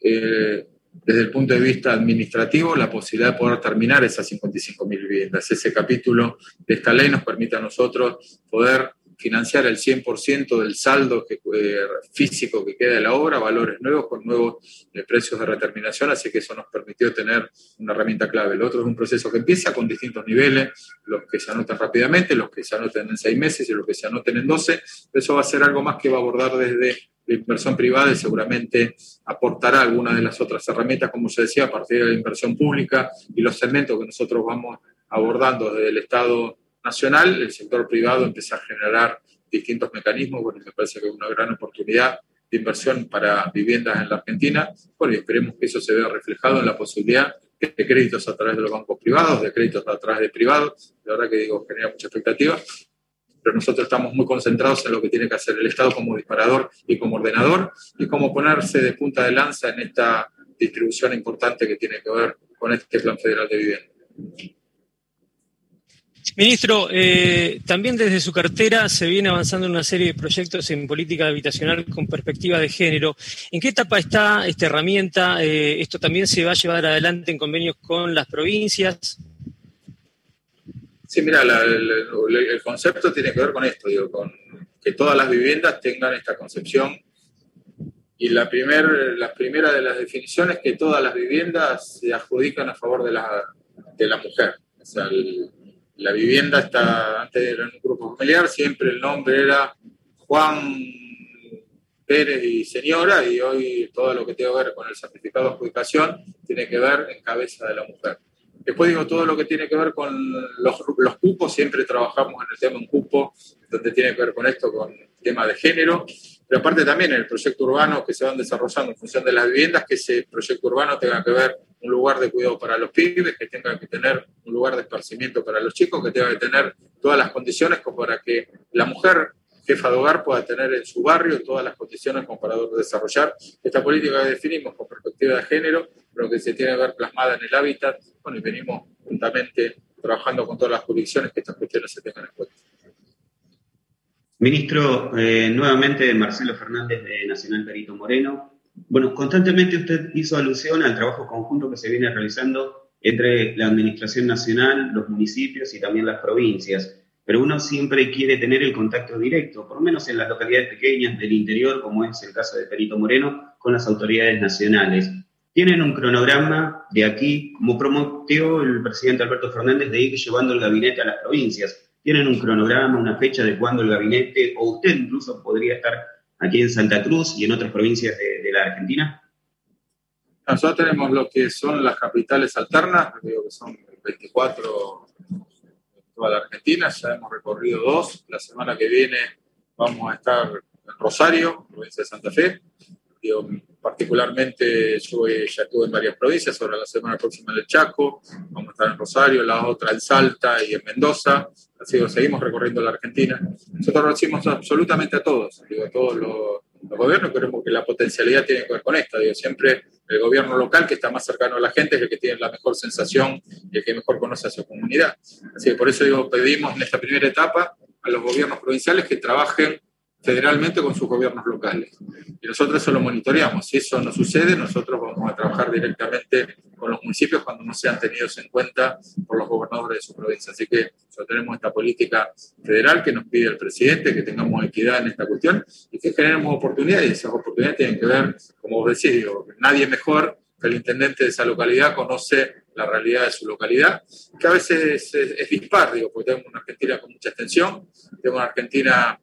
eh, desde el punto de vista administrativo la posibilidad de poder terminar esas 55.000 viviendas. Ese capítulo de esta ley nos permite a nosotros poder financiar el 100% del saldo que, eh, físico que queda de la obra, valores nuevos con nuevos eh, precios de reterminación, así que eso nos permitió tener una herramienta clave. El otro es un proceso que empieza con distintos niveles, los que se anotan rápidamente, los que se anoten en seis meses y los que se anoten en 12. Eso va a ser algo más que va a abordar desde la inversión privada y seguramente aportará algunas de las otras herramientas, como se decía, a partir de la inversión pública y los segmentos que nosotros vamos abordando desde el Estado nacional, el sector privado empieza a generar distintos mecanismos, bueno, me parece que es una gran oportunidad de inversión para viviendas en la Argentina, bueno, y esperemos que eso se vea reflejado en la posibilidad de créditos a través de los bancos privados, de créditos a través de privados, la verdad que digo, genera mucha expectativa, pero nosotros estamos muy concentrados en lo que tiene que hacer el Estado como disparador y como ordenador, y cómo ponerse de punta de lanza en esta distribución importante que tiene que ver con este Plan Federal de Vivienda. Ministro, eh, también desde su cartera se viene avanzando una serie de proyectos en política habitacional con perspectiva de género. ¿En qué etapa está esta herramienta? Eh, ¿Esto también se va a llevar adelante en convenios con las provincias? Sí, mira, el, concepto tiene que ver con esto, digo, con que todas las viviendas tengan esta concepción. Y la, primer, la primera de las definiciones es que todas las viviendas se adjudican a favor de la, de la mujer. O sea, el, la vivienda está, antes era un grupo familiar, siempre el nombre era Juan Pérez y señora, y hoy todo lo que tiene que ver con el certificado de adjudicación tiene que ver en cabeza de la mujer. Después digo, todo lo que tiene que ver con los, los cupos, siempre trabajamos en el tema un cupo, donde tiene que ver con esto, con el tema de género, pero aparte también en el proyecto urbano que se van desarrollando en función de las viviendas, que ese proyecto urbano tenga que ver un lugar de cuidado para los pibes, que tenga que tener un lugar de esparcimiento para los chicos, que tenga que tener todas las condiciones como para que la mujer jefa de hogar pueda tener en su barrio todas las condiciones como para desarrollar esta política que definimos con perspectiva de género, pero que se tiene que ver plasmada en el hábitat. Bueno, y venimos juntamente trabajando con todas las jurisdicciones que estas cuestiones se tengan en cuenta. Ministro, eh, nuevamente Marcelo Fernández de Nacional Perito Moreno. Bueno, constantemente usted hizo alusión al trabajo conjunto que se viene realizando entre la Administración Nacional, los municipios y también las provincias. Pero uno siempre quiere tener el contacto directo, por lo menos en las localidades pequeñas del interior, como es el caso de Perito Moreno, con las autoridades nacionales. Tienen un cronograma de aquí, como prometió el presidente Alberto Fernández, de ir llevando el gabinete a las provincias ¿Tienen un cronograma, una fecha de cuándo el gabinete, o usted incluso podría estar aquí en Santa Cruz y en otras provincias de, la Argentina? Nosotros tenemos lo que son las capitales alternas, digo que son 24 en toda la Argentina, ya hemos recorrido dos. La semana que viene vamos a estar en Rosario, provincia de Santa Fe. Digo, particularmente yo ya estuve en varias provincias, ahora la semana próxima en el Chaco, vamos a estar en Rosario, la otra en Salta y en Mendoza, así que seguimos recorriendo la Argentina. Nosotros lo absolutamente a todos, digo, a todos los, gobiernos, creemos que la potencialidad tiene que ver con esto, digo, siempre el gobierno local que está más cercano a la gente es el que tiene la mejor sensación y el que mejor conoce a su comunidad. Así que por eso digo, pedimos en esta primera etapa a los gobiernos provinciales que trabajen federalmente con sus gobiernos locales. Y nosotros eso lo monitoreamos. Si eso no sucede, nosotros vamos a trabajar directamente con los municipios cuando no sean tenidos en cuenta por los gobernadores de su provincia. Así que nosotros tenemos esta política federal que nos pide el presidente, que tengamos equidad en esta cuestión y que generemos oportunidades. Y esas oportunidades tienen que ver, como vos decís, digo, nadie mejor que el intendente de esa localidad conoce la realidad de su localidad, que a veces es, es dispar, digo, porque tenemos una Argentina con mucha extensión, tenemos una Argentina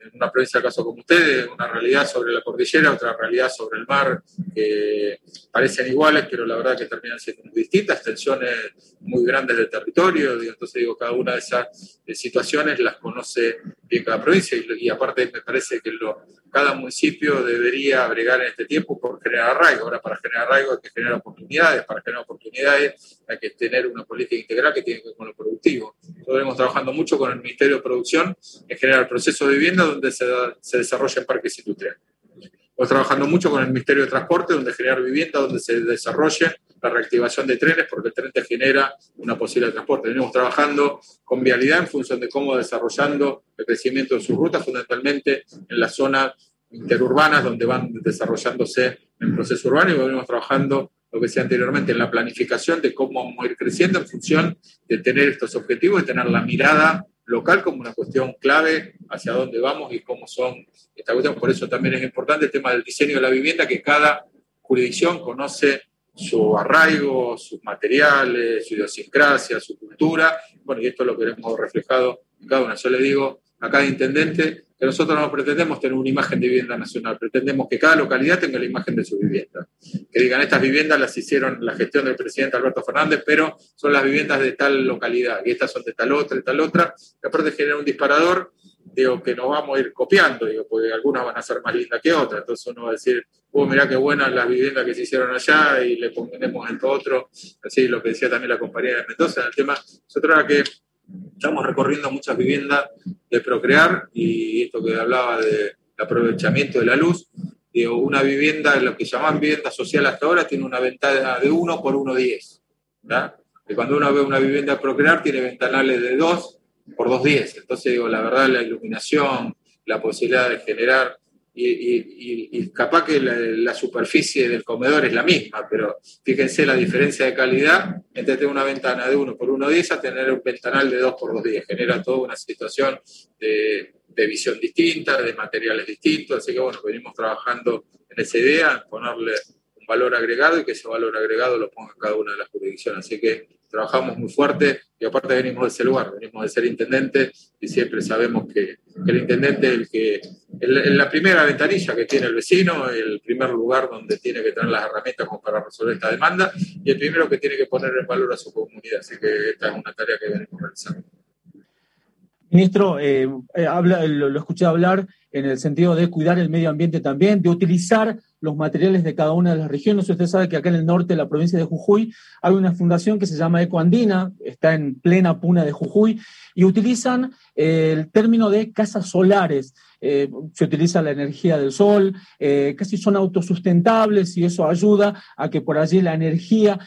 en una provincia caso como ustedes, una realidad sobre la cordillera, otra realidad sobre el mar, que parecen iguales, pero la verdad que terminan siendo muy distintas, tensiones muy grandes del territorio, entonces digo, cada una de esas eh, situaciones las conoce bien cada provincia y, aparte me parece que lo, cada municipio debería bregar en este tiempo por generar arraigo. Ahora, para generar arraigo hay que generar oportunidades, para generar oportunidades hay que tener una política integral que tiene que ver con lo productivo. Nosotros venimos trabajando mucho con el Ministerio de Producción en generar procesos de vivienda donde se, se desarrollen parques industriales. Estamos trabajando mucho con el Ministerio de Transporte, donde generar vivienda, donde se desarrolle la reactivación de trenes, porque el tren te genera una posibilidad de transporte. Venimos trabajando con vialidad en función de cómo desarrollando el crecimiento de sus rutas, fundamentalmente en las zonas interurbanas, donde van desarrollándose el proceso urbano, y venimos trabajando lo que decía anteriormente, en la planificación de cómo vamos a ir creciendo en función de tener estos objetivos, de tener la mirada local como una cuestión clave hacia dónde vamos y cómo son estas cuestiones. Por eso también es importante el tema del diseño de la vivienda, que cada jurisdicción conoce su arraigo, sus materiales, su idiosincrasia, su cultura. Bueno, y esto lo queremos reflejado en cada una. Yo le digo a cada intendente que nosotros no pretendemos tener una imagen de vivienda nacional, pretendemos que cada localidad tenga la imagen de su vivienda. Que digan, estas viviendas las hicieron la gestión del presidente Alberto Fernández, pero son las viviendas de tal localidad, y estas son de tal otra, de tal otra, que aparte genera un disparador, digo, que nos vamos a ir copiando, digo, porque algunas van a ser más lindas que otras, entonces uno va a decir, oh, mirá qué buenas las viviendas que se hicieron allá, y le ponemos todo otro, así lo que decía también la compañía de Mendoza, el tema, nosotros era que estamos recorriendo muchas viviendas de Procrear y esto que hablaba del aprovechamiento de la luz. Digo, una vivienda, lo que llaman vivienda social hasta ahora, tiene una ventana de 1 por 1,10. Y cuando uno ve una vivienda de Procrear, tiene ventanales de 2 por 2,10. Entonces, digo, la verdad, la iluminación, la posibilidad de generar y, capaz que la, superficie del comedor es la misma, pero fíjense la diferencia de calidad entre tener una ventana de 1 por 1,10 a tener un ventanal de 2 por 2,10. Genera toda una situación de, visión distinta, de materiales distintos, así que bueno, venimos trabajando en esa idea, ponerle un valor agregado y que ese valor agregado lo ponga cada una de las jurisdicciones. Así que trabajamos muy fuerte y aparte venimos de ese lugar, venimos de ser intendente y siempre sabemos que, el intendente es el que, en la primera ventanilla que tiene el vecino, el primer lugar donde tiene que tener las herramientas como para resolver esta demanda y el primero que tiene que poner en valor a su comunidad. Así que esta es una tarea que venimos realizando. Ministro, eh, eh, habla, lo escuché hablar en el sentido de cuidar el medio ambiente también, de utilizar los materiales de cada una de las regiones. Usted sabe que acá en el norte de la provincia de Jujuy hay una fundación que se llama Ecoandina, está en plena puna de Jujuy, y utilizan el término de casas solares. Eh, se utiliza la energía del sol, eh, casi son autosustentables y eso ayuda a que por allí la energía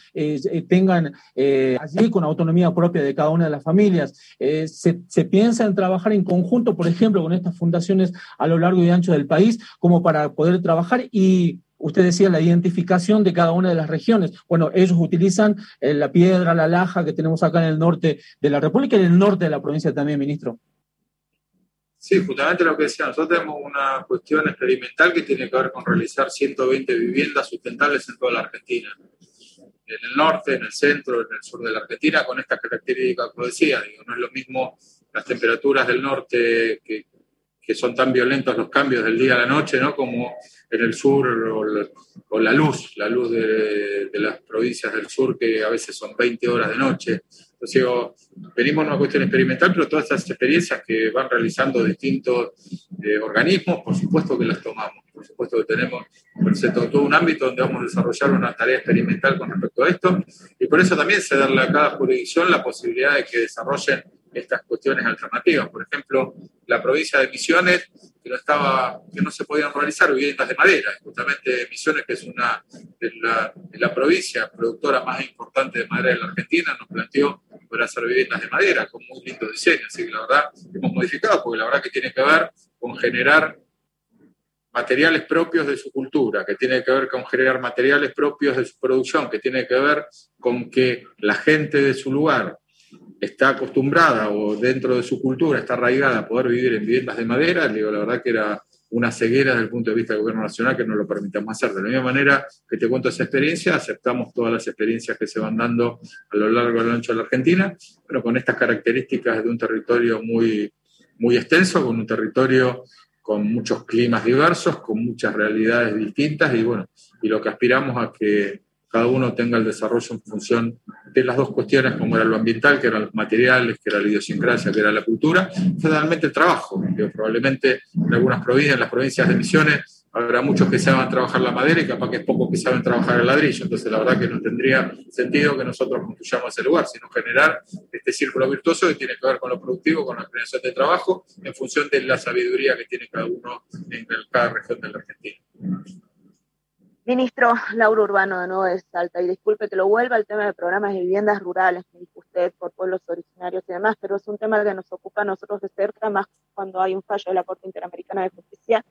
tengan allí con autonomía propia de cada una de las familias. Se, se, piensa en trabajar en conjunto, por ejemplo, con estas fundaciones a lo largo y ancho del país, como para poder trabajar y usted decía la identificación de cada una de las regiones. Bueno, ellos utilizan eh, la piedra, la laja que tenemos acá en el norte de la República y en el norte de la provincia también, ministro. Sí, justamente lo que decía, nosotros tenemos una cuestión experimental que tiene que ver con realizar 120 viviendas sustentables en toda la Argentina. En el norte, en el centro, en el sur de la Argentina, con estas características que decía. No es lo mismo las temperaturas del norte que, que son tan violentos los cambios del día a la noche, ¿no? Como en el sur o la, luz, la luz de, las provincias del sur que a veces son 20 horas de noche. Entonces digo, venimos a una cuestión experimental, pero todas estas experiencias que van realizando distintos eh, organismos, por supuesto que las tomamos, por supuesto que tenemos todo un ámbito donde vamos a desarrollar una tarea experimental con respecto a esto, y por eso también se darle a cada jurisdicción la posibilidad de que desarrollen estas cuestiones alternativas. Por ejemplo, la provincia de Misiones, que no, estaba, que no se podían realizar viviendas de madera. Justamente Misiones, que es una de la, provincia productora más importante de madera de la Argentina, nos planteó poder hacer viviendas de madera con muy lindo diseño. Así que la verdad hemos modificado, porque la verdad que tiene que ver con generar materiales propios de su cultura, que tiene que ver con generar materiales propios de su producción, que tiene que ver con que la gente de su lugar está acostumbrada o dentro de su cultura está arraigada a poder vivir en viviendas de madera, digo, la verdad que era una ceguera desde el punto de vista del gobierno nacional que no lo permitamos hacer. De la misma manera que te cuento esa experiencia, aceptamos todas las experiencias que se van dando a lo largo y lo ancho de la Argentina, pero con estas características de un territorio muy, muy extenso, con un territorio con muchos climas diversos, con muchas realidades distintas y bueno, y lo que aspiramos a que cada uno tenga el desarrollo en función de las dos cuestiones, como era lo ambiental, que eran los materiales, que era la idiosincrasia, que era la cultura, finalmente el trabajo. probablemente en algunas provincias, en las provincias de Misiones, habrá muchos que saben trabajar la madera y capaz que es pocos que saben trabajar el ladrillo. Entonces, la verdad que no tendría sentido que nosotros construyamos ese lugar, sino generar este círculo virtuoso que tiene que ver con lo productivo, con la creación de trabajo, en función de la sabiduría que tiene cada uno en cada región de la Argentina. Ministro Lauro Urbano, de nuevo de Salta, y disculpe que lo vuelva al tema de programas de viviendas rurales, me dijo usted, por pueblos originarios y demás, pero es un tema que nos ocupa a nosotros de cerca, más cuando hay un fallo de la Corte Interamericana de Justicia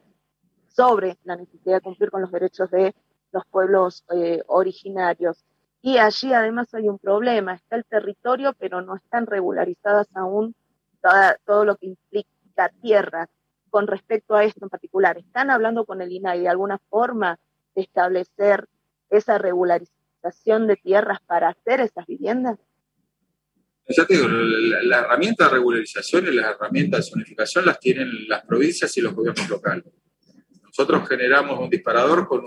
sobre la necesidad de cumplir con los derechos de los pueblos eh, originarios. Y allí además hay un problema, está el territorio, pero no están regularizadas aún todo lo que implica tierra con respecto a esto en particular. ¿Están hablando con el INAI de alguna forma establecer esa regularización de tierras para hacer esas viviendas? Ya te digo, la, herramienta de regularización y las herramientas de zonificación las tienen las provincias y los gobiernos locales. Nosotros generamos un disparador con,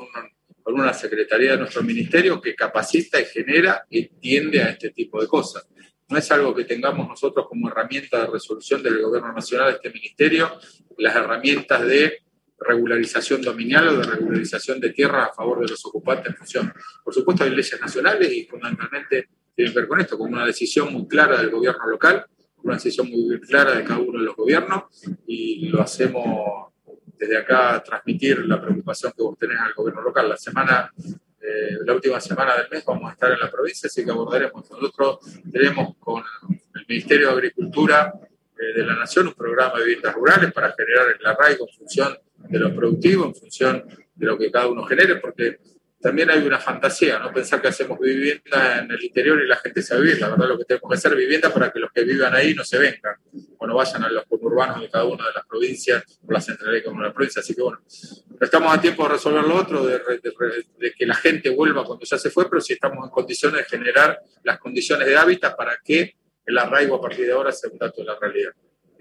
con una secretaría de nuestro ministerio que capacita y genera y tiende a este tipo de cosas. No es algo que tengamos nosotros como herramienta de resolución del gobierno nacional, este ministerio, las herramientas de regularización dominial o de regularización de tierra a favor de los ocupantes en función. Por supuesto, hay leyes nacionales y fundamentalmente tienen que ver con esto, con una decisión muy clara del gobierno local, una decisión muy clara de cada uno de los gobiernos y lo hacemos desde acá transmitir la preocupación que vos tenés al gobierno local. La semana, eh, la última semana del mes vamos a estar en la provincia, así que abordaremos. Nosotros tenemos con el Ministerio de Agricultura de la Nación un programa de viviendas rurales para generar el arraigo en función de lo productivo, en función de lo que cada uno genere, porque también hay una fantasía, no pensar que hacemos vivienda en el interior y la gente se vivir. La verdad, lo que tenemos que hacer vivienda para que los que vivan ahí no se vengan o no vayan a los urbanos de cada una de las provincias o la centralidad de una provincia. Así que bueno, estamos a tiempo de resolver lo otro, de, de, que la gente vuelva cuando ya se fue, pero sí estamos en condiciones de generar las condiciones de hábitat para que el arraigo a partir de ahora sea un dato de la realidad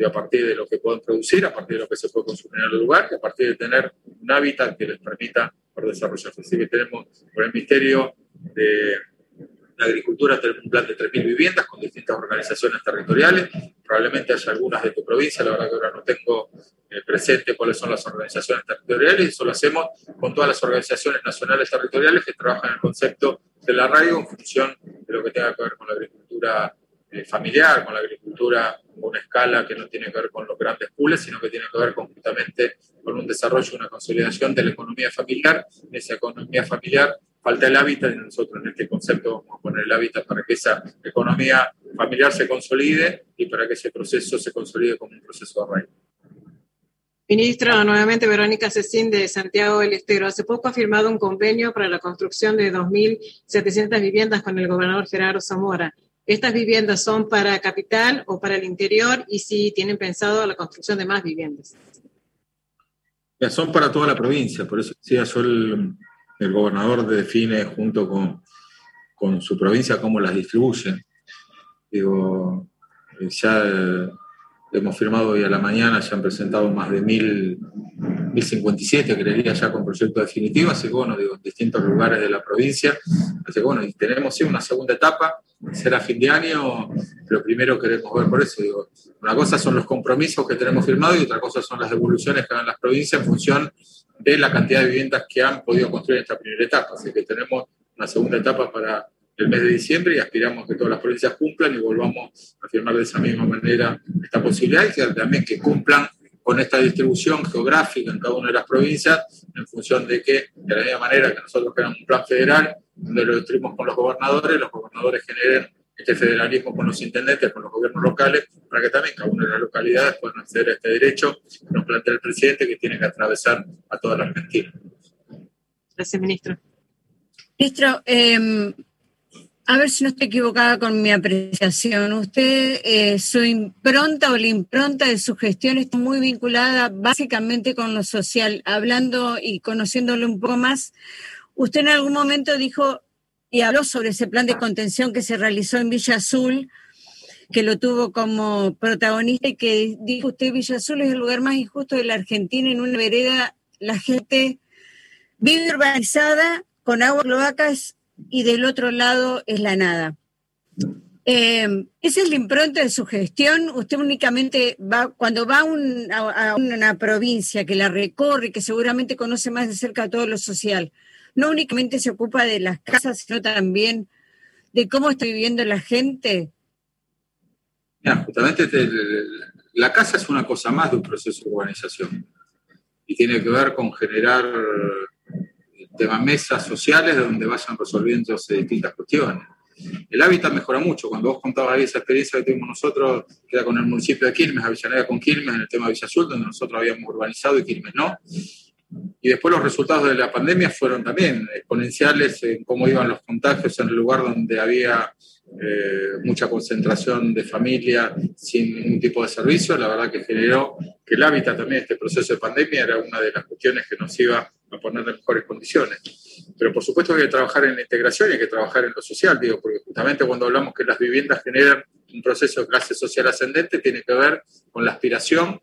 a partir de lo que pueden producir, a partir de lo que se puede consumir en el lugar, y a partir de tener un hábitat que les permita desarrollarse. Así que tenemos por el Ministerio de la Agricultura tenemos un plan de 3.000 viviendas con distintas organizaciones territoriales. Probablemente haya algunas de tu provincia, la verdad que ahora no tengo eh, presente cuáles son las organizaciones territoriales, eso lo hacemos con todas las organizaciones nacionales territoriales que trabajan en el concepto del arraigo en función de lo que tenga que ver con la agricultura eh, familiar, con la agricultura una escala que no tiene que ver con los grandes pools, sino que tiene que ver conjuntamente con un desarrollo, una consolidación de la economía familiar. En esa economía familiar falta el hábitat y nosotros en este concepto vamos a poner el hábitat para que esa economía familiar se consolide y para que ese proceso se consolide como un proceso de arraigo. Ministra, nuevamente Verónica Cecín de Santiago del Estero. Hace poco ha firmado un convenio para la construcción de 2.700 viviendas con el gobernador Gerardo Zamora. ¿Estas viviendas son para capital o para el interior y si tienen pensado la construcción de más viviendas? Son para toda la provincia, por eso decía yo el, el gobernador define junto con, con, su provincia cómo las distribuye. Digo, eh, ya eh, hemos firmado hoy a la mañana, ya han presentado más de mil, 1057, creería ya con proyecto definitivo, así digo, en distintos lugares de la provincia. Así bueno, y tenemos sí una segunda etapa, será fin de año, lo primero queremos ver por eso. Digo, una cosa son los compromisos que tenemos firmados y otra cosa son las devoluciones que dan las provincias en función de la cantidad de viviendas que han podido construir en esta primera etapa. Así que tenemos una segunda etapa para el mes de diciembre y aspiramos que todas las provincias cumplan y volvamos a firmar de esa misma manera esta posibilidad y que también que cumplan con esta distribución geográfica en cada una de las provincias en función de que, de la misma manera que nosotros tenemos un plan federal, donde lo distribuimos con los gobernadores, los gobernadores generen este federalismo con los intendentes, con los gobiernos locales, para que también cada una de las localidades puedan acceder a este derecho que nos plantea el presidente que tiene que atravesar a toda la Argentina. Gracias, ministro. Ministro, eh, a ver si no estoy equivocada con mi apreciación. Usted, eh, su impronta o la impronta de su gestión está muy vinculada básicamente con lo social. Hablando y conociéndolo un poco más, usted en algún momento dijo y habló sobre ese plan de contención que se realizó en Villa Azul, que lo tuvo como protagonista y que dijo usted, Villa Azul es el lugar más injusto de la Argentina. En una vereda la gente vive urbanizada con agua cloacas y del otro lado es la nada. Eh, ¿Esa es la impronta de su gestión? ¿Usted únicamente va, cuando va a, una provincia que la recorre, que seguramente conoce más de cerca todo lo social, no únicamente se ocupa de las casas, sino también de cómo está viviendo la gente? justamente la casa es una cosa más de un proceso de urbanización y tiene que ver con generar temas mesas sociales donde vayan resolviéndose distintas cuestiones el hábitat mejora mucho. Cuando vos contabas ahí esa experiencia que tuvimos nosotros, que era con el municipio de Quilmes, Avellaneda con Quilmes, en el tema de Villa Azul, donde nosotros habíamos urbanizado y Quilmes no. Y después los resultados de la pandemia fueron también exponenciales en cómo iban los contagios en el lugar donde había eh, mucha concentración de familia sin ningún tipo de servicio. La verdad que generó que el hábitat también, este proceso de pandemia, era una de las cuestiones que nos iba a poner en mejores condiciones. Pero por supuesto hay que trabajar en la integración y hay que trabajar en lo social, digo, porque justamente cuando hablamos que las viviendas generan un proceso de clase social ascendente, tiene que ver con la aspiración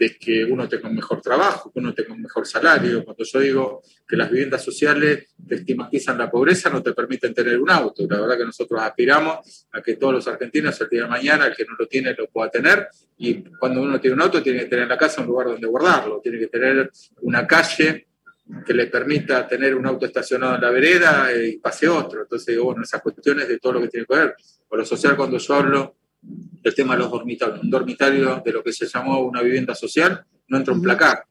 de que uno tenga un mejor trabajo, que uno tenga un mejor salario. Cuando yo digo que las viviendas sociales te estigmatizan la pobreza, no te permiten tener un auto. La verdad que nosotros aspiramos a que todos los argentinos el día de mañana, el que no lo tiene, lo pueda tener. Y cuando uno tiene un auto, tiene que tener en la casa un lugar donde guardarlo, tiene que tener una calle que le permita tener un auto estacionado en la vereda y pase otro. Entonces, bueno, esas cuestiones de todo lo que tiene que ver. Con lo social, cuando yo hablo del tema de los dormitorios, un dormitorio de lo que se llamó una vivienda social, no entra un placar.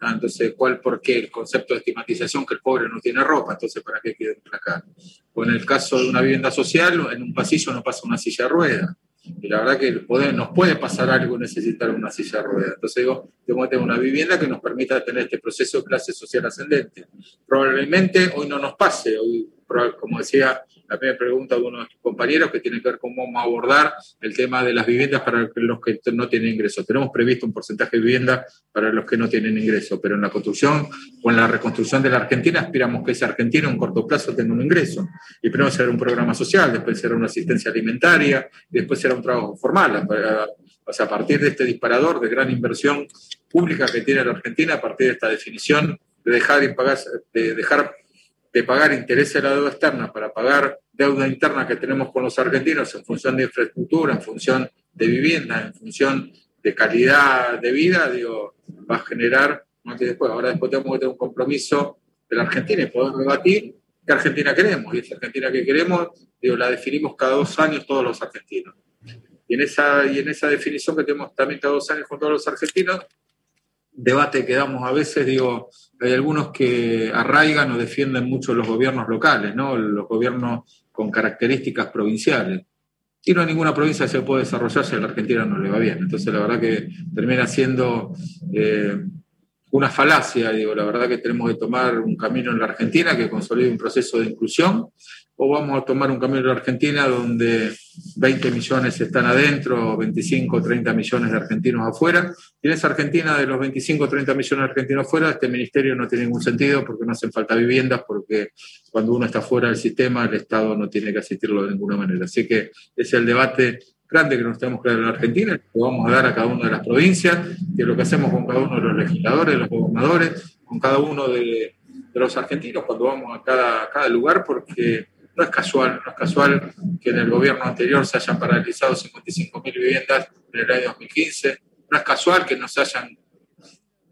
Ah, entonces, ¿cuál, por qué? El concepto de estigmatización que el pobre no tiene ropa, entonces, ¿para qué quiere un placar? O en el caso de una vivienda social, en un pasillo no pasa una silla de rueda. Y la verdad que nos puede pasar algo necesitar una silla de ruedas. Entonces digo, tengo que tener una vivienda que nos permita tener este proceso de clase social ascendente. Probablemente hoy no nos pase, hoy, como decía la primera pregunta de uno de nuestros compañeros, que tiene que ver con cómo abordar el tema de las viviendas para los que no tienen ingresos. Tenemos previsto un porcentaje de viviendas para los que no tienen ingresos, pero en la construcción o en la reconstrucción de la Argentina aspiramos que ese argentino en corto plazo tenga un ingreso. Y primero será un programa social, después será una asistencia alimentaria, y después será un trabajo formal. O sea, a partir de este disparador de gran inversión pública que tiene la Argentina, a partir de esta definición de dejar de pagar, de dejar de pagar intereses de la deuda externa para pagar deuda interna que tenemos con los argentinos en función de infraestructura, en función de vivienda, en función de calidad de vida, digo, va a generar, después, ahora después tenemos que tener un compromiso de la Argentina y poder debatir qué Argentina queremos. Y esa Argentina que queremos, digo, la definimos cada dos años todos los argentinos. Y en esa, y en esa definición que tenemos también cada dos años con todos los argentinos, debate que damos a veces, digo, hay algunos que arraigan o defienden mucho los gobiernos locales, ¿no? Los gobiernos con características provinciales. Y no hay ninguna provincia se puede desarrollar si a la Argentina no le va bien. Entonces, la verdad que termina siendo eh, una falacia, digo, la verdad que tenemos que tomar un camino en la Argentina que consolide un proceso de inclusión o vamos a tomar un camino en la Argentina donde 20 millones están adentro, 25 30 millones de argentinos afuera. Y en esa Argentina, de los 25 30 millones de argentinos afuera, este ministerio no tiene ningún sentido porque no hacen falta viviendas, porque cuando uno está fuera del sistema, el Estado no tiene que asistirlo de ninguna manera. Así que ese es el debate grande que nos tenemos que dar en Argentina, que vamos a dar a cada una de las provincias, que es lo que hacemos con cada uno de los legisladores, los gobernadores, con cada uno de, los argentinos cuando vamos a cada, a cada lugar, porque no es casual, no es casual que en el gobierno anterior se hayan paralizado 55.000 viviendas en el año 2015, no es casual que no se hayan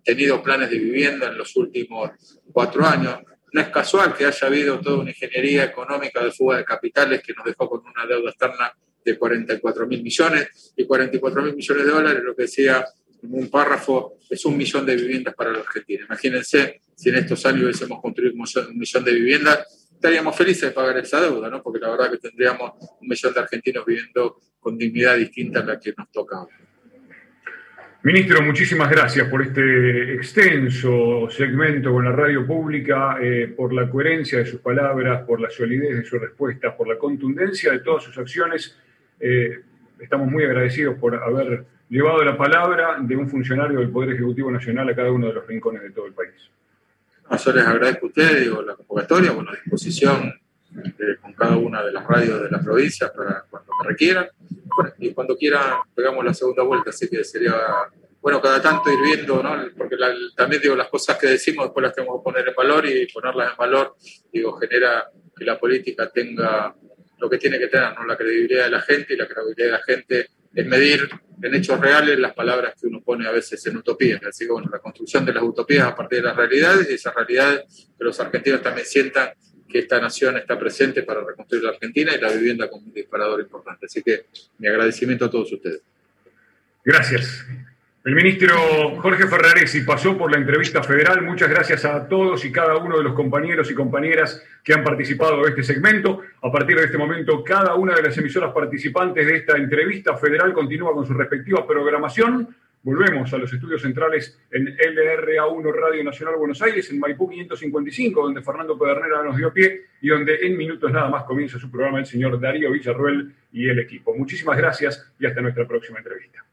tenido planes de vivienda en los últimos cuatro años, no es casual que haya habido toda una ingeniería económica de fuga de capitales que nos dejó con una deuda externa de 44 mil millones y 44 mil millones de dólares, lo que decía en un párrafo, es un millón de viviendas para la Argentina. Imagínense si en estos años hubiésemos construido un millón de viviendas, estaríamos felices de pagar esa deuda, ¿no? porque la verdad que tendríamos un millón de argentinos viviendo con dignidad distinta a la que nos toca Ministro, muchísimas gracias por este extenso segmento con la radio pública, eh, por la coherencia de sus palabras, por la solidez de sus respuestas, por la contundencia de todas sus acciones. Eh, estamos muy agradecidos por haber llevado la palabra de un funcionario del Poder Ejecutivo Nacional a cada uno de los rincones de todo el país. yo les agradezco a ustedes digo, la convocatoria, bueno, a disposición eh, con cada una de las radios de la provincia para cuando me requieran. y cuando quieran pegamos la segunda vuelta, así que sería bueno cada tanto ir viendo, ¿no? porque también digo, las cosas que decimos después las tenemos que poner en valor y ponerlas en valor, digo, genera que la política tenga lo que tiene que tener, ¿no? la credibilidad de la gente y la credibilidad de la gente es medir en hechos reales las palabras que uno pone a veces en utopías. Así que bueno, la construcción de las utopías a partir de las realidades y esas realidades que los argentinos también sientan que esta nación está presente para reconstruir la Argentina y la vivienda como un disparador importante. Así que mi agradecimiento a todos ustedes. Gracias. El ministro Jorge Ferraresi pasó por la entrevista federal. Muchas gracias a todos y cada uno de los compañeros y compañeras que han participado de este segmento. A partir de este momento, cada una de las emisoras participantes de esta entrevista federal continúa con su respectiva programación. Volvemos a los estudios centrales en LRA1 Radio Nacional Buenos Aires, en Maipú 555, donde Fernando Pedernera nos dio pie y donde en minutos nada más comienza su programa el señor Darío Villarruel y el equipo. Muchísimas gracias y hasta nuestra próxima entrevista.